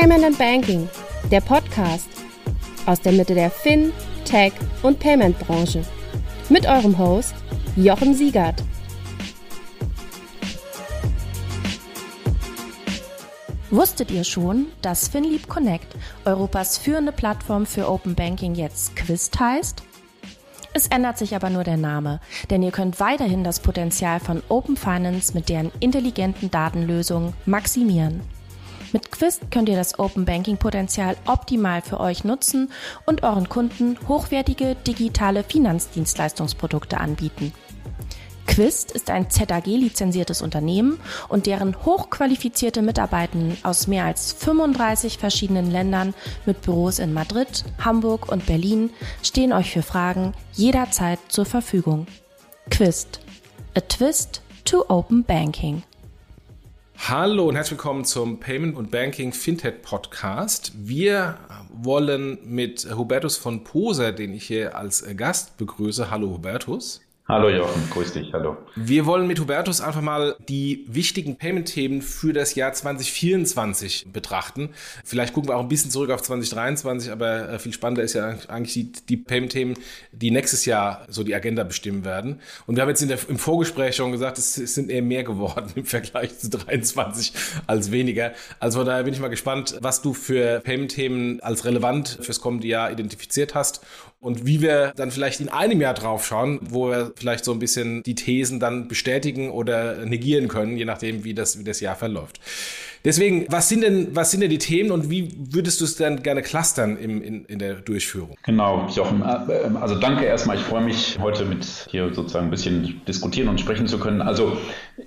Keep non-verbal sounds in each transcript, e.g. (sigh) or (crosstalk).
Payment and Banking, der Podcast aus der Mitte der Fin, Tech und Payment Branche. Mit eurem Host Jochen Siegert. Wusstet ihr schon, dass FinLeap Connect, Europas führende Plattform für Open Banking, jetzt Quist heißt? Es ändert sich aber nur der Name, denn ihr könnt weiterhin das Potenzial von Open Finance mit deren intelligenten Datenlösungen maximieren. Mit Quist könnt ihr das Open Banking Potenzial optimal für euch nutzen und euren Kunden hochwertige digitale Finanzdienstleistungsprodukte anbieten. Quist ist ein ZAG-lizenziertes Unternehmen und deren hochqualifizierte Mitarbeitenden aus mehr als 35 verschiedenen Ländern mit Büros in Madrid, Hamburg und Berlin stehen euch für Fragen jederzeit zur Verfügung. Quist. A Twist to Open Banking. Hallo und herzlich willkommen zum Payment und Banking Fintech Podcast. Wir wollen mit Hubertus von Poser, den ich hier als Gast begrüße. Hallo Hubertus. Hallo Jochen, grüß dich, hallo. Wir wollen mit Hubertus einfach mal die wichtigen Payment-Themen für das Jahr 2024 betrachten. Vielleicht gucken wir auch ein bisschen zurück auf 2023, aber äh, viel spannender ist ja eigentlich die, die Payment-Themen, die nächstes Jahr so die Agenda bestimmen werden. Und wir haben jetzt der, im Vorgespräch schon gesagt, es, es, sind eher mehr geworden (laughs) im Vergleich zu 23 als weniger. Also von daher bin ich mal gespannt, was du für Payment-Themen als relevant fürs kommende Jahr identifiziert hast und wie wir dann vielleicht in einem Jahr drauf schauen, wo wir vielleicht so ein bisschen die Thesen dann bestätigen oder negieren können, je nachdem, wie das, wie das Jahr verläuft. Deswegen, was sind denn, was sind denn die Themen und wie würdest du es dann gerne clustern im, in, in der Durchführung? Genau, Jochen. Also danke erstmal. Ich freue mich, heute mit hier sozusagen ein bisschen diskutieren und sprechen zu können. Also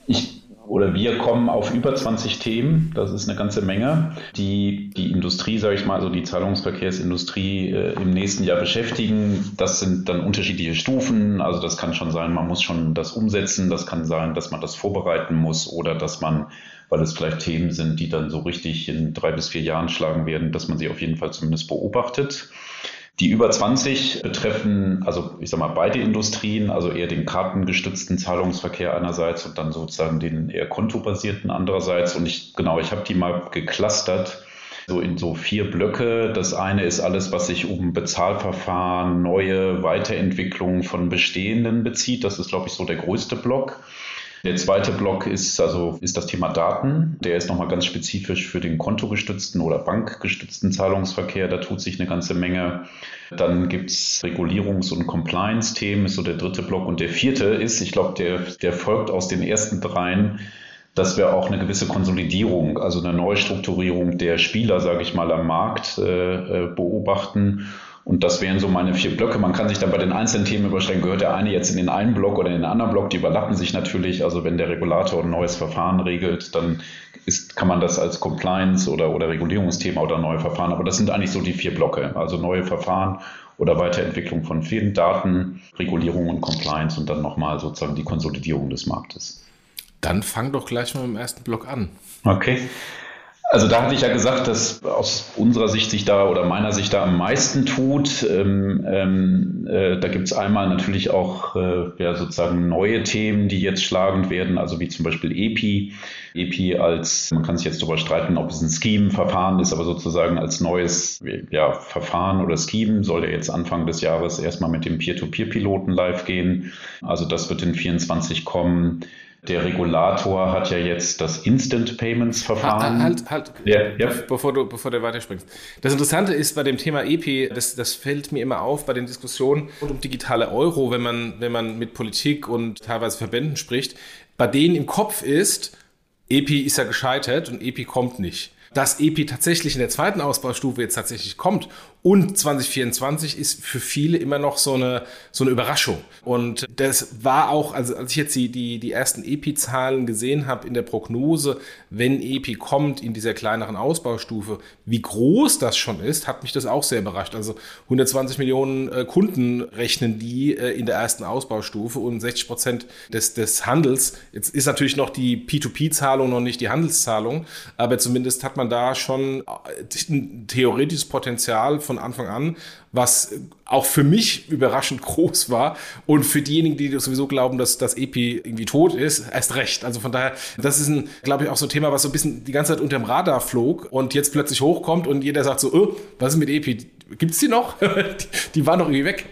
ich oder wir kommen auf über 20 Themen, das ist eine ganze Menge, die die Industrie, sage ich mal, also die Zahlungsverkehrsindustrie äh, im nächsten Jahr beschäftigen. Das sind dann unterschiedliche Stufen, also das kann schon sein, man muss schon das umsetzen, das kann sein, dass man das vorbereiten muss oder dass man, weil es vielleicht Themen sind, die dann so richtig in drei bis vier Jahren schlagen werden, dass man sie auf jeden Fall zumindest beobachtet. Die über 20 betreffen, also ich sag mal, beide Industrien, also eher den kartengestützten Zahlungsverkehr einerseits und dann sozusagen den eher kontobasierten andererseits. Und ich, genau, ich habe die mal geclustert so in so vier Blöcke. Das eine ist alles, was sich um Bezahlverfahren, neue Weiterentwicklungen von bestehenden bezieht. Das ist, glaube ich, so der größte Block. Der zweite Block ist also ist das Thema Daten. Der ist nochmal ganz spezifisch für den kontogestützten oder bankgestützten Zahlungsverkehr. Da tut sich eine ganze Menge. Dann gibt es Regulierungs- und Compliance-Themen, ist so der dritte Block. Und der vierte ist, ich glaube, der, der folgt aus den ersten dreien, dass wir auch eine gewisse Konsolidierung, also eine Neustrukturierung der Spieler, sage ich mal, am Markt äh, äh beobachten und das wären so meine vier Blöcke. Man kann sich dann bei den einzelnen Themen überstrecken, gehört der eine jetzt in den einen Block oder in den anderen Block, die überlappen sich natürlich. Also wenn der Regulator ein neues Verfahren regelt, dann ist, kann man das als Compliance oder, oder Regulierungsthema oder neue Verfahren. Aber das sind eigentlich so die vier Blöcke. Also neue Verfahren oder Weiterentwicklung von vielen Daten, Regulierung und Compliance und dann nochmal sozusagen die Konsolidierung des Marktes. Dann fang doch gleich mal im ersten Block an. Okay. Also da hatte ich ja gesagt, dass aus unserer Sicht sich da oder meiner Sicht da am meisten tut. Ähm, ähm, äh, da gibt es einmal natürlich auch äh, ja, sozusagen neue Themen, die jetzt schlagend werden, also wie zum Beispiel EPI. EPI als, man kann sich jetzt darüber streiten, ob es ein Scheme-Verfahren ist, aber sozusagen als neues ja, Verfahren oder Scheme soll ja jetzt Anfang des Jahres erstmal mit dem Peer-to-Peer-Piloten live gehen. Also das wird in 24 kommen. Der Regulator hat ja jetzt das Instant Payments Verfahren. Halt, halt, ja, ja. Bevor, du, bevor du weiterspringst. Das Interessante ist bei dem Thema EP, das, das fällt mir immer auf bei den Diskussionen rund um digitale Euro, wenn man, wenn man mit Politik und teilweise Verbänden spricht. Bei denen im Kopf ist, EP ist ja gescheitert und EP kommt nicht dass EP tatsächlich in der zweiten Ausbaustufe jetzt tatsächlich kommt und 2024 ist für viele immer noch so eine, so eine Überraschung. Und das war auch, also als ich jetzt die, die, die ersten EP-Zahlen gesehen habe in der Prognose, wenn EP kommt in dieser kleineren Ausbaustufe, wie groß das schon ist, hat mich das auch sehr überrascht. Also 120 Millionen äh, Kunden rechnen die äh, in der ersten Ausbaustufe und 60 Prozent des, des Handels. Jetzt ist natürlich noch die P2P-Zahlung noch nicht die Handelszahlung, aber zumindest hat man da schon äh, ein theoretisches Potenzial von von Anfang an, was auch für mich überraschend (laughs) groß war und für diejenigen, die sowieso glauben, dass das EPI irgendwie tot ist, erst recht. Also von daher, das ist ein, glaube ich, auch so ein Thema, was so ein bisschen die ganze Zeit unter dem Radar flog und jetzt plötzlich hochkommt und jeder sagt so, oh, was ist mit EPI? Gibt es die noch? (laughs) die, waren doch irgendwie weg.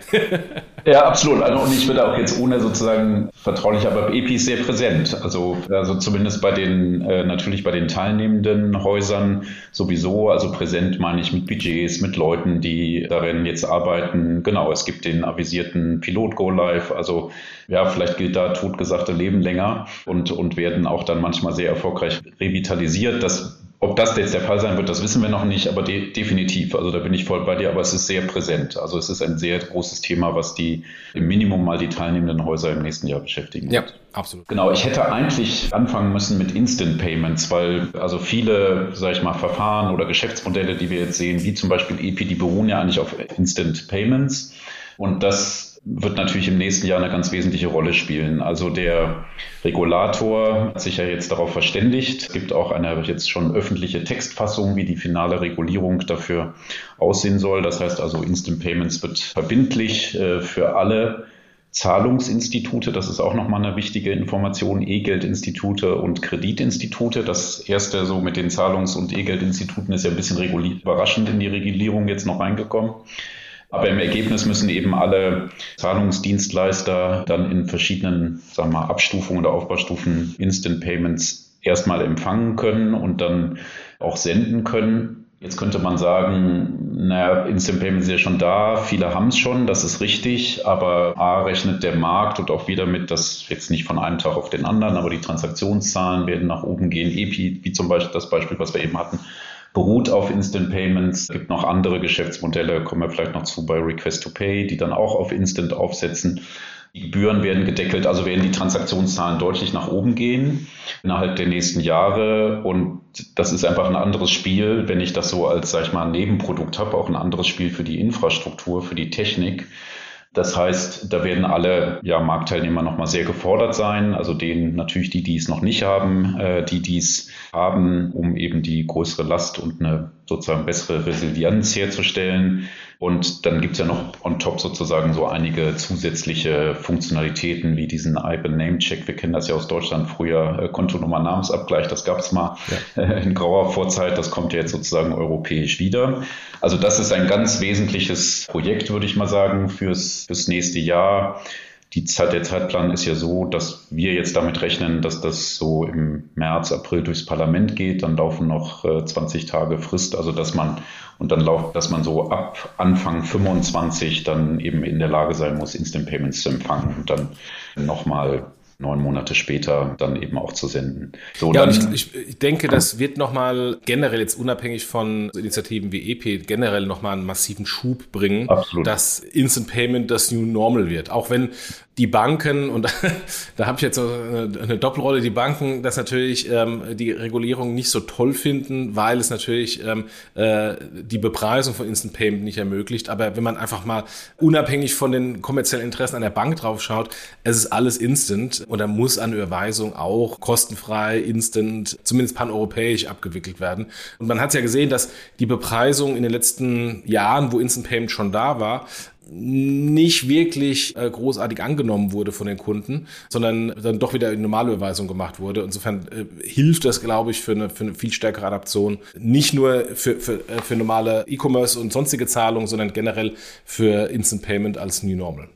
ja, absolut. Also, und ich würde auch jetzt ohne sozusagen vertraulich, aber EPI ist sehr präsent. Also, also zumindest bei den, äh, natürlich bei den teilnehmenden Häusern sowieso. Also präsent meine ich mit Budgets, mit Leuten, die darin jetzt arbeiten. Genau, es gibt den avisierten Pilot Go Live. Also ja, vielleicht gilt da totgesagte Leben länger und, und werden auch dann manchmal sehr erfolgreich revitalisiert. Das ob das jetzt der Fall sein wird, das wissen wir noch nicht, aber de definitiv. Also da bin ich voll bei dir, aber es ist sehr präsent. Also es ist ein sehr großes Thema, was die im Minimum mal die teilnehmenden Häuser im nächsten Jahr beschäftigen wird. Ja, absolut. Genau, ich hätte eigentlich anfangen müssen mit Instant Payments, weil also viele, sage ich mal, Verfahren oder Geschäftsmodelle, die wir jetzt sehen, wie zum Beispiel EP, die beruhen ja eigentlich auf Instant Payments. Und das wird natürlich im nächsten Jahr eine ganz wesentliche Rolle spielen. Also der Regulator hat sich ja jetzt darauf verständigt. Es gibt auch eine jetzt schon öffentliche Textfassung, wie die finale Regulierung dafür aussehen soll. Das heißt also, Instant Payments wird verbindlich äh, für alle Zahlungsinstitute, das ist auch nochmal eine wichtige Information, E-Geldinstitute und Kreditinstitute. Das erste so mit den Zahlungs- und E-Geldinstituten ist ja ein bisschen überraschend in die Regulierung jetzt noch reingekommen. Aber im Ergebnis müssen eben alle Zahlungsdienstleister dann in verschiedenen, sagen wir mal, Abstufungen oder Aufbaustufen Instant Payments erstmal empfangen können und dann auch senden können. Jetzt könnte man sagen, naja, Instant Payments ist ja schon da, viele haben es schon, das ist richtig, aber A rechnet der Markt und auch wieder mit, dass jetzt nicht von einem Tag auf den anderen, aber die Transaktionszahlen werden nach oben gehen, EPI, wie zum Beispiel das Beispiel, was wir eben hatten, beruht auf Instant Payments. Es gibt noch andere Geschäftsmodelle, kommen wir vielleicht noch zu bei Request to Pay, die dann auch auf Instant aufsetzen. Die Gebühren werden gedeckelt, also werden die Transaktionszahlen deutlich nach oben gehen innerhalb der nächsten Jahre. Und das ist einfach ein anderes Spiel, wenn ich das so als, sag ich mal, Nebenprodukt habe, auch ein anderes Spiel für die Infrastruktur, für die Technik. Das heißt, da werden alle ja, Marktteilnehmer nochmal sehr gefordert sein. Also denen natürlich die, die es noch nicht haben, äh, die dies haben, um eben die größere Last und eine sozusagen bessere Resilienz herzustellen. Und dann gibt es ja noch on top sozusagen so einige zusätzliche Funktionalitäten wie diesen IBAN Name Check. Wir kennen das ja aus Deutschland früher, äh, Kontonummer Namensabgleich, das gab es mal ja. äh, in grauer Vorzeit, das kommt ja jetzt sozusagen europäisch wieder. Also das ist ein ganz wesentliches Projekt, würde ich mal sagen, fürs, fürs nächste Jahr die Zeit, der Zeitplan ist ja so, dass wir jetzt damit rechnen, dass das so im März, April durchs Parlament geht. Dann laufen noch äh, 20 Tage Frist, also dass man und dann lauft, dass man so ab Anfang 25 dann eben in der Lage sein muss, Instant Payments zu empfangen und dann nochmal neun Monate später dann eben auch zu senden. So, ja, dann, ich, ich, denke, das wird nochmal generell jetzt unabhängig von Initiativen wie EP generell nochmal einen massiven Schub bringen, Absolut. dass Instant Payment das New Normal wird. Auch wenn die Banken, und (laughs) da habe ich jetzt eine, eine, Doppelrolle, die Banken das natürlich ähm, die Regulierung nicht so toll finden, weil es natürlich ähm, äh, die Bepreisung von Instant Payment nicht ermöglicht. Aber wenn man einfach mal unabhängig von den kommerziellen Interessen an der Bank drauf schaut, es ist alles instant und da muss eine Überweisung auch kostenfrei, instant, zumindest paneuropäisch abgewickelt werden. Und man hat ja gesehen, dass die Bepreisung in den letzten Jahren, wo Instant Payment schon da war, nicht wirklich äh, großartig angenommen wurde von den Kunden, sondern dann doch wieder in normale Überweisung gemacht wurde. Insofern äh, hilft das, glaube ich, für eine, für eine viel stärkere Adaption. Nicht nur für, für, äh, für normale E-Commerce und sonstige Zahlungen, sondern generell für Instant Payment als New Normal.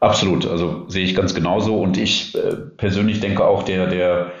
Absolut, also sehe ich ganz genauso. Und ich äh, persönlich denke auch, der, der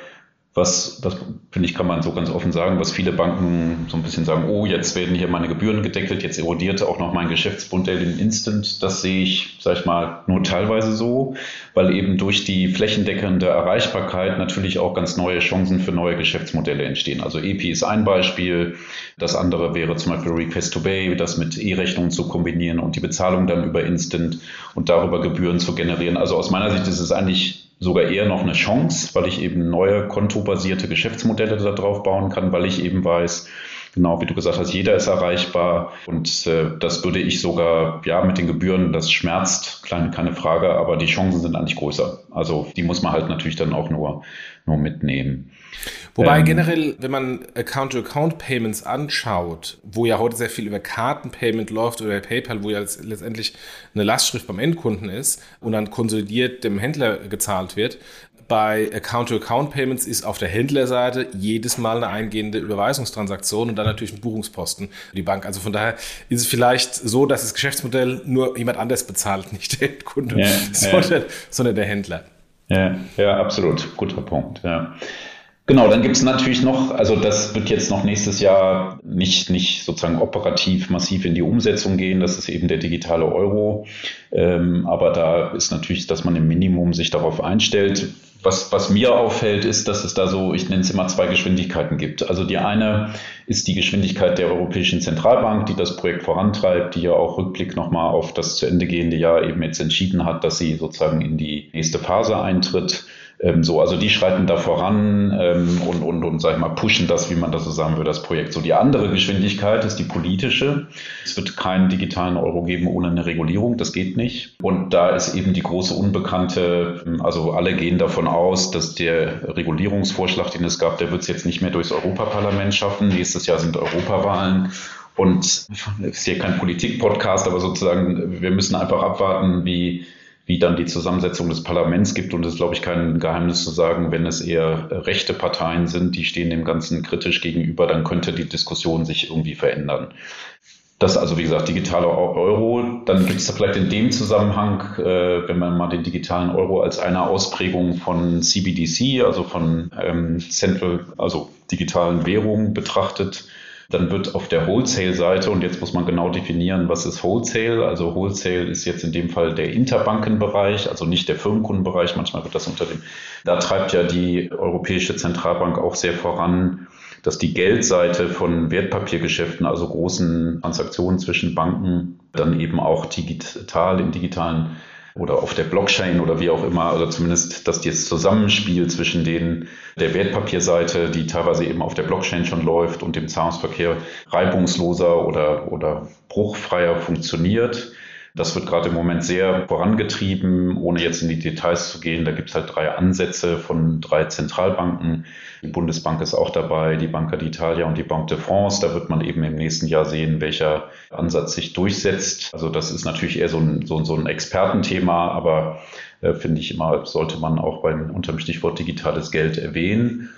was, das finde ich, kann man so ganz offen sagen, was viele Banken so ein bisschen sagen, oh, jetzt werden hier meine Gebühren gedeckelt, jetzt erodierte auch noch mein Geschäftsmodell in Instant. Das sehe ich, sag ich mal, nur teilweise so, weil eben durch die flächendeckende Erreichbarkeit natürlich auch ganz neue Chancen für neue Geschäftsmodelle entstehen. Also EP ist ein Beispiel. Das andere wäre zum Beispiel Request to Pay, das mit E-Rechnungen zu kombinieren und die Bezahlung dann über Instant und darüber Gebühren zu generieren. Also aus meiner Sicht ist es eigentlich sogar eher noch eine Chance, weil ich eben neue kontobasierte Geschäftsmodelle darauf bauen kann, weil ich eben weiß, Genau, wie du gesagt hast, jeder ist erreichbar und äh, das würde ich sogar, ja, mit den Gebühren, das schmerzt, kleine, keine Frage, aber die Chancen sind eigentlich größer. Also die muss man halt natürlich dann auch nur, nur mitnehmen. Wobei ähm, generell, wenn man Account-to-Account-Payments anschaut, wo ja heute sehr viel über Kartenpayment läuft oder PayPal, wo ja letztendlich eine Lastschrift beim Endkunden ist und dann konsolidiert dem Händler gezahlt wird, bei Account-to-Account-Payments ist auf der Händlerseite jedes Mal eine eingehende Überweisungstransaktion und dann natürlich ein Buchungsposten für die Bank. Also von daher ist es vielleicht so, dass das Geschäftsmodell nur jemand anders bezahlt, (laughs) nicht der Kunde, ja, sondern, ja. sondern, der Händler. Ja, ja, absolut. Guter Punkt. Ja. Genau, dann gibt es natürlich noch, also das wird jetzt noch nächstes Jahr nicht, nicht sozusagen operativ massiv in die Umsetzung gehen. Das ist eben der digitale Euro. Ähm, aber da ist natürlich, dass man im Minimum sich darauf einstellt was, was mir auffällt, ist, dass es da so, ich nenne es immer zwei Geschwindigkeiten gibt. Also die eine ist die Geschwindigkeit der Europäischen Zentralbank, die das Projekt vorantreibt, die ja auch Rückblick nochmal auf das zu Ende gehende Jahr eben jetzt entschieden hat, dass sie sozusagen in die nächste Phase eintritt. Ähm, so, also die schreiten da voran ähm, und, und, und, sag ich mal, pushen das, wie man das so sagen würde, das Projekt. So, die andere Geschwindigkeit ist die politische. Es wird keinen digitalen Euro geben ohne eine Regulierung, das geht nicht. Und da ist eben die große Unbekannte, ähm, also alle gehen davon aus, dass der Regulierungsvorschlag, den es gab, der wird es jetzt nicht mehr durchs Europaparlament schaffen. Nächstes Jahr sind Europawahlen. Und es ist hier kein Politik-Podcast, aber sozusagen, wir müssen einfach abwarten, wie wie dann die Zusammensetzung des Parlaments gibt. Und es ist, glaube ich, kein Geheimnis zu sagen, wenn es eher rechte Parteien sind, die stehen dem Ganzen kritisch gegenüber, dann könnte die Diskussion sich irgendwie verändern. Das also, wie gesagt, digitaler Euro. Dann gibt es vielleicht in dem Zusammenhang, äh, wenn man mal den digitalen Euro als eine Ausprägung von CBDC, also von ähm, Central, also digitalen Währungen betrachtet, dann wird auf der Wholesale-Seite, und jetzt muss man genau definieren, was ist Wholesale. Also Wholesale ist jetzt in dem Fall der Interbankenbereich, also nicht der Firmenkundenbereich. Manchmal wird das unter dem, da treibt ja die Europäische Zentralbank auch sehr voran, dass die Geldseite von Wertpapiergeschäften, also großen Transaktionen zwischen Banken, dann eben auch digital im digitalen oder auf der Blockchain oder wie auch immer, oder zumindest, dass das Zusammenspiel zwischen den, der Wertpapierseite, die teilweise eben auf der Blockchain schon läuft und dem Zahlungsverkehr reibungsloser oder, oder bruchfreier funktioniert. Das wird gerade im Moment sehr vorangetrieben, ohne jetzt in die Details zu gehen. Da gibt es halt drei Ansätze von drei Zentralbanken. Die Bundesbank ist auch dabei, die Banca d'Italia und die Banque de France. Da wird man eben im nächsten Jahr sehen, welcher Ansatz sich durchsetzt. Also das ist natürlich eher so ein, so, so ein Expertenthema, aber äh, finde ich immer, sollte man auch beim, unter dem Stichwort digitales Geld erwähnen.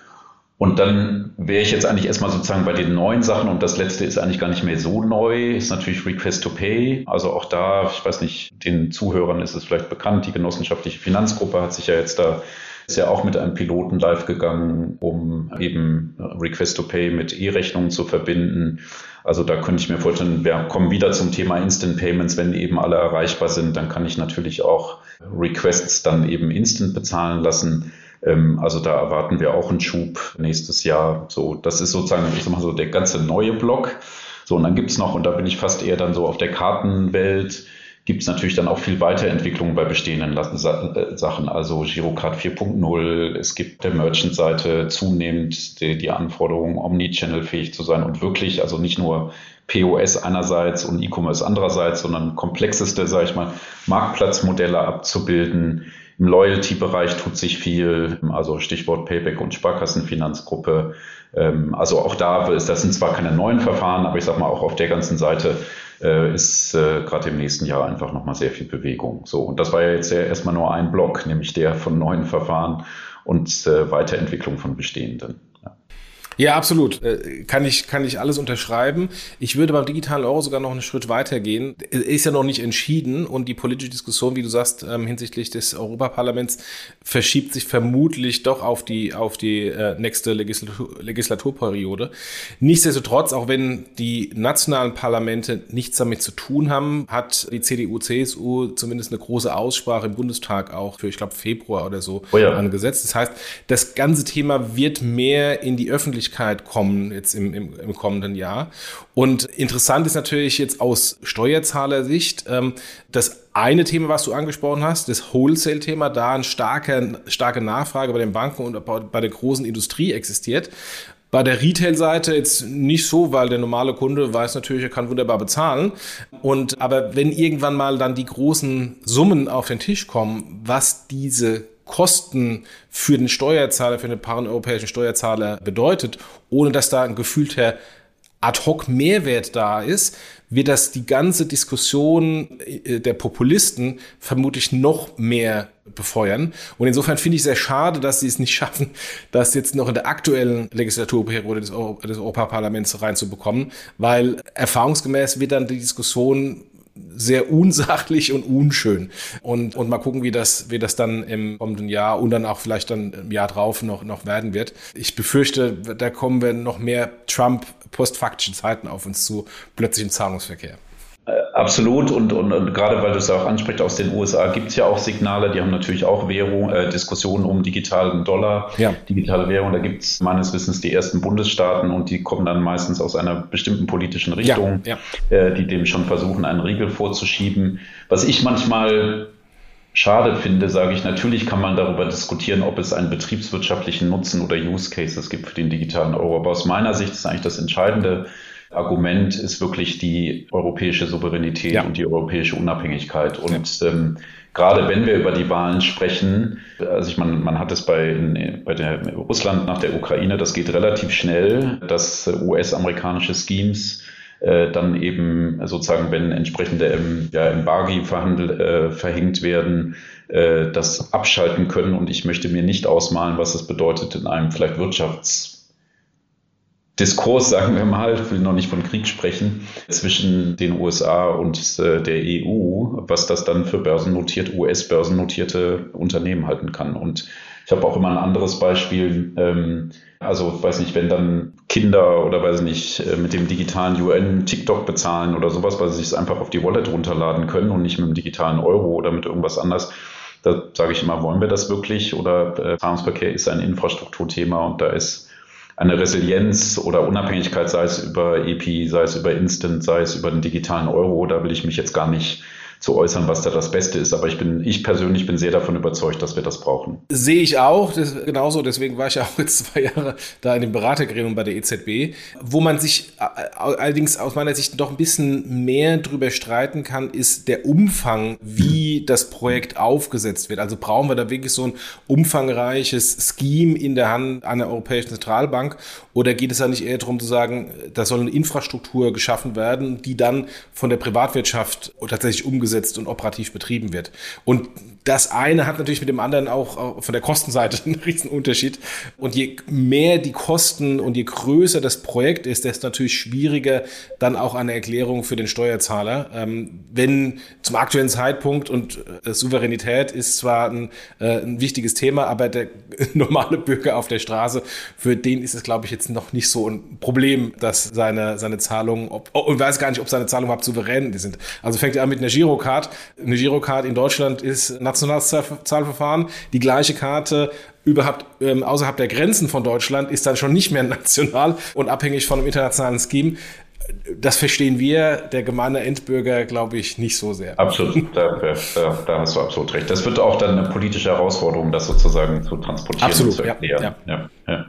Und dann wäre ich jetzt eigentlich erstmal sozusagen bei den neuen Sachen und das letzte ist eigentlich gar nicht mehr so neu, ist natürlich Request to Pay. Also auch da, ich weiß nicht, den Zuhörern ist es vielleicht bekannt, die genossenschaftliche Finanzgruppe hat sich ja jetzt da ist ja auch mit einem Piloten live gegangen, um eben Request to Pay mit E-Rechnungen zu verbinden. Also da könnte ich mir vorstellen, wir kommen wieder zum Thema Instant Payments. Wenn eben alle erreichbar sind, dann kann ich natürlich auch Requests dann eben instant bezahlen lassen. Ähm, also da erwarten wir auch einen Schub nächstes Jahr. So, das ist sozusagen, ich sag mal so, der ganze neue Block. So, und dann gibt's noch, und da bin ich fast eher dann so auf der Kartenwelt, gibt es natürlich dann auch viel Weiterentwicklung bei bestehenden äh, Sachen, also Girocard 4.0. Es gibt der Merchant-Seite zunehmend die, die Anforderung, Omnichannel-fähig zu sein und wirklich, also nicht nur POS einerseits und E-Commerce andererseits, sondern komplexeste, sage ich mal, Marktplatzmodelle abzubilden, im Loyalty-Bereich tut sich viel, also Stichwort Payback und Sparkassenfinanzgruppe. Ähm, also auch da, das sind zwar keine neuen Verfahren, aber ich sag mal, auch auf der ganzen Seite äh, ist äh, gerade im nächsten Jahr einfach nochmal sehr viel Bewegung. So, und das war ja jetzt ja erstmal nur ein Block, nämlich der von neuen Verfahren und äh, Weiterentwicklung von bestehenden. Ja, absolut. Äh, kann ich, kann ich alles unterschreiben. Ich würde beim digitalen Euro sogar noch einen Schritt weiter gehen. Ist ja noch nicht entschieden und die politische Diskussion, wie du sagst, ähm, hinsichtlich des Europaparlaments verschiebt sich vermutlich doch auf die, auf die äh, nächste Legislatur, Legislaturperiode. Nichtsdestotrotz, auch wenn die nationalen Parlamente nichts damit zu tun haben, hat die CDU, CSU zumindest eine große Aussprache im Bundestag auch für, ich glaube, Februar oder so oh ja. angesetzt. Das heißt, das ganze Thema wird mehr in die Öffentlichkeit Öffentlichkeit kommen jetzt im, im, im kommenden Jahr. Und interessant ist natürlich jetzt aus Steuerzahlersicht, ähm, das eine Thema, was du angesprochen hast, das Wholesale-Thema, da eine starke, starke Nachfrage bei den Banken und bei der großen Industrie existiert. Bei der Retail-Seite jetzt nicht so, weil der normale Kunde weiß natürlich, er kann wunderbar bezahlen. Und aber wenn irgendwann mal dann die großen Summen auf den Tisch kommen, was diese Kosten für den Steuerzahler, für den paneuropäischen Steuerzahler bedeutet, ohne dass da ein gefühlter Ad-hoc-Mehrwert da ist, wird das die ganze Diskussion äh, der Populisten vermutlich noch mehr befeuern. Und insofern finde ich sehr schade, dass sie es nicht (laughs) schaffen, das jetzt noch in der aktuellen Legislaturperiode des, Euro des Europaparlaments reinzubekommen, weil erfahrungsgemäß wird dann die Diskussion sehr unsachlich und unschön. Und, und mal gucken, wie das, wie das dann im kommenden Jahr und dann auch vielleicht dann im Jahr drauf noch, noch werden wird. Ich befürchte, da kommen wir noch mehr Trump-postfaktischen Zeiten auf uns zu, plötzlich im Zahlungsverkehr. Äh, absolut und, und, und gerade weil du es auch ansprichst, aus den USA gibt es ja auch Signale, die haben natürlich auch Währung, äh, Diskussionen um digitalen Dollar, ja. digitale Währung. Da gibt es meines Wissens die ersten Bundesstaaten und die kommen dann meistens aus einer bestimmten politischen Richtung, ja, ja. Äh, die dem schon versuchen, einen Riegel vorzuschieben. Was ich manchmal schade finde, sage ich, natürlich kann man darüber diskutieren, ob es einen betriebswirtschaftlichen Nutzen oder Use Cases gibt für den digitalen Euro. Aber aus meiner Sicht ist eigentlich das Entscheidende, Argument ist wirklich die europäische Souveränität ja. und die europäische Unabhängigkeit. Und ja. ähm, gerade wenn wir über die Wahlen sprechen, also ich meine, man hat es bei, bei der Russland nach der Ukraine, das geht relativ schnell, dass US-amerikanische Schemes äh, dann eben sozusagen, wenn entsprechende ähm, ja, Embargi verhandelt, äh, verhängt werden, äh, das abschalten können. Und ich möchte mir nicht ausmalen, was es bedeutet in einem vielleicht Wirtschafts Diskurs, sagen wir mal, ich will noch nicht von Krieg sprechen, zwischen den USA und äh, der EU, was das dann für börsennotierte, US-börsennotierte Unternehmen halten kann. Und ich habe auch immer ein anderes Beispiel. Ähm, also, weiß nicht, wenn dann Kinder oder weiß nicht, äh, mit dem digitalen UN TikTok bezahlen oder sowas, weil sie sich es einfach auf die Wallet runterladen können und nicht mit dem digitalen Euro oder mit irgendwas anders. Da sage ich immer, wollen wir das wirklich? Oder äh, Zahlungsverkehr ist ein Infrastrukturthema und da ist eine Resilienz oder Unabhängigkeit, sei es über EP, sei es über Instant, sei es über den digitalen Euro, da will ich mich jetzt gar nicht zu äußern, was da das Beste ist. Aber ich bin, ich persönlich bin sehr davon überzeugt, dass wir das brauchen. Sehe ich auch, das, genauso. Deswegen war ich ja auch jetzt zwei Jahre da in dem Beratergremium bei der EZB, wo man sich allerdings aus meiner Sicht doch ein bisschen mehr drüber streiten kann, ist der Umfang, wie das Projekt aufgesetzt wird. Also brauchen wir da wirklich so ein umfangreiches Scheme in der Hand einer Europäischen Zentralbank oder geht es da nicht eher darum zu sagen, da soll eine Infrastruktur geschaffen werden, die dann von der Privatwirtschaft tatsächlich umgesetzt umgesetzt und operativ betrieben wird. Und das eine hat natürlich mit dem anderen auch von der Kostenseite (laughs) einen riesen Unterschied. Und je mehr die Kosten und je größer das Projekt ist, desto natürlich schwieriger dann auch eine Erklärung für den Steuerzahler. Ähm, wenn zum aktuellen Zeitpunkt und äh, Souveränität ist zwar ein, äh, ein wichtiges Thema, aber der (laughs) normale Bürger auf der Straße, für den ist es, glaube ich, jetzt noch nicht so ein Problem, dass seine, seine Zahlungen, ob, oh, und weiß gar nicht, ob seine Zahlungen überhaupt souverän sind. Also fängt er an mit einer Girocard. Eine Girocard in Deutschland ist nationales Zahlverfahren. Die gleiche Karte überhaupt ähm, außerhalb der Grenzen von Deutschland ist dann schon nicht mehr (laughs) national und abhängig von einem internationalen Scheme. Das verstehen wir, der gemeine Endbürger, glaube ich, nicht so sehr. Absolut, (laughs) da, da, da, hast du absolut recht. Das wird auch dann eine politische Herausforderung, das sozusagen zu transportieren absolut, und zu erklären. Ja, ja. ja.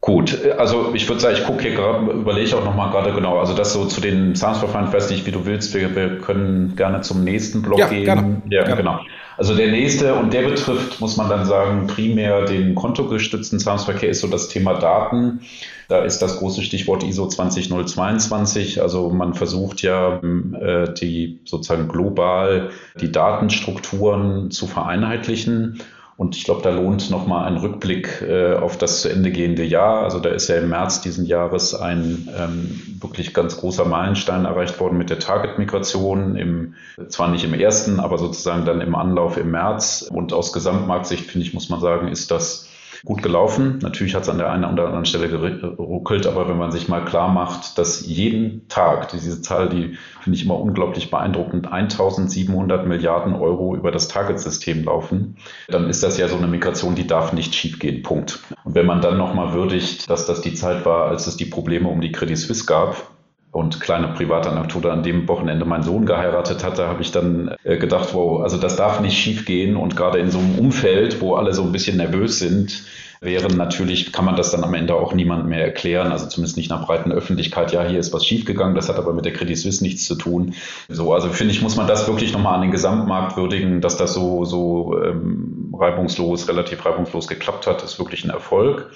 Gut, also ich würde sagen, ich gucke hier gerade, überlege auch nochmal gerade genau, also das so zu den Zahlungsverfahren, ich weiß nicht, wie du willst, wir, wir können gerne zum nächsten Block ja, gehen. Gerne. Ja, gerne. genau. Also der nächste, und der betrifft, muss man dann sagen, primär den kontogestützten Zahlungsverkehr, ist so das Thema Daten. Da ist das große Stichwort ISO 20022. Also man versucht ja, äh, die sozusagen global die Datenstrukturen zu vereinheitlichen und ich glaube, da lohnt nochmal ein Rückblick äh, auf das zu Ende gehende Jahr. Also da ist ja im März diesen Jahres ein ähm, wirklich ganz großer Meilenstein erreicht worden mit der Target-Migration, im, zwar nicht im ersten, aber sozusagen dann im Anlauf im März. Und aus Gesamtmarktsicht, finde ich, muss man sagen, ist das gut gelaufen. Natürlich hat es an der einen oder anderen Stelle geruckelt, aber wenn man sich mal klar macht, dass jeden Tag, diese Zahl, die finde ich immer unglaublich beeindruckend, 1700 Milliarden Euro über das Target-System laufen, dann ist das ja so eine Migration, die darf nicht schiefgehen. Punkt. Und wenn man dann nochmal würdigt, dass das die Zeit war, als es die Probleme um die Credit Suisse gab, und kleine private Anekdote, an dem Wochenende mein Sohn geheiratet hatte, habe ich dann äh, gedacht, wow, also das darf nicht schief gehen und gerade in so einem Umfeld, wo alle so ein bisschen nervös sind, wären. Natürlich kann man das dann am Ende auch niemand mehr erklären, also zumindest nicht nach breiten Öffentlichkeit. Ja, hier ist was schiefgegangen, das hat aber mit der Credit Suisse nichts zu tun. So, also finde ich, muss man das wirklich nochmal an den Gesamtmarkt würdigen, dass das so, so ähm, reibungslos, relativ reibungslos geklappt hat, ist wirklich ein Erfolg.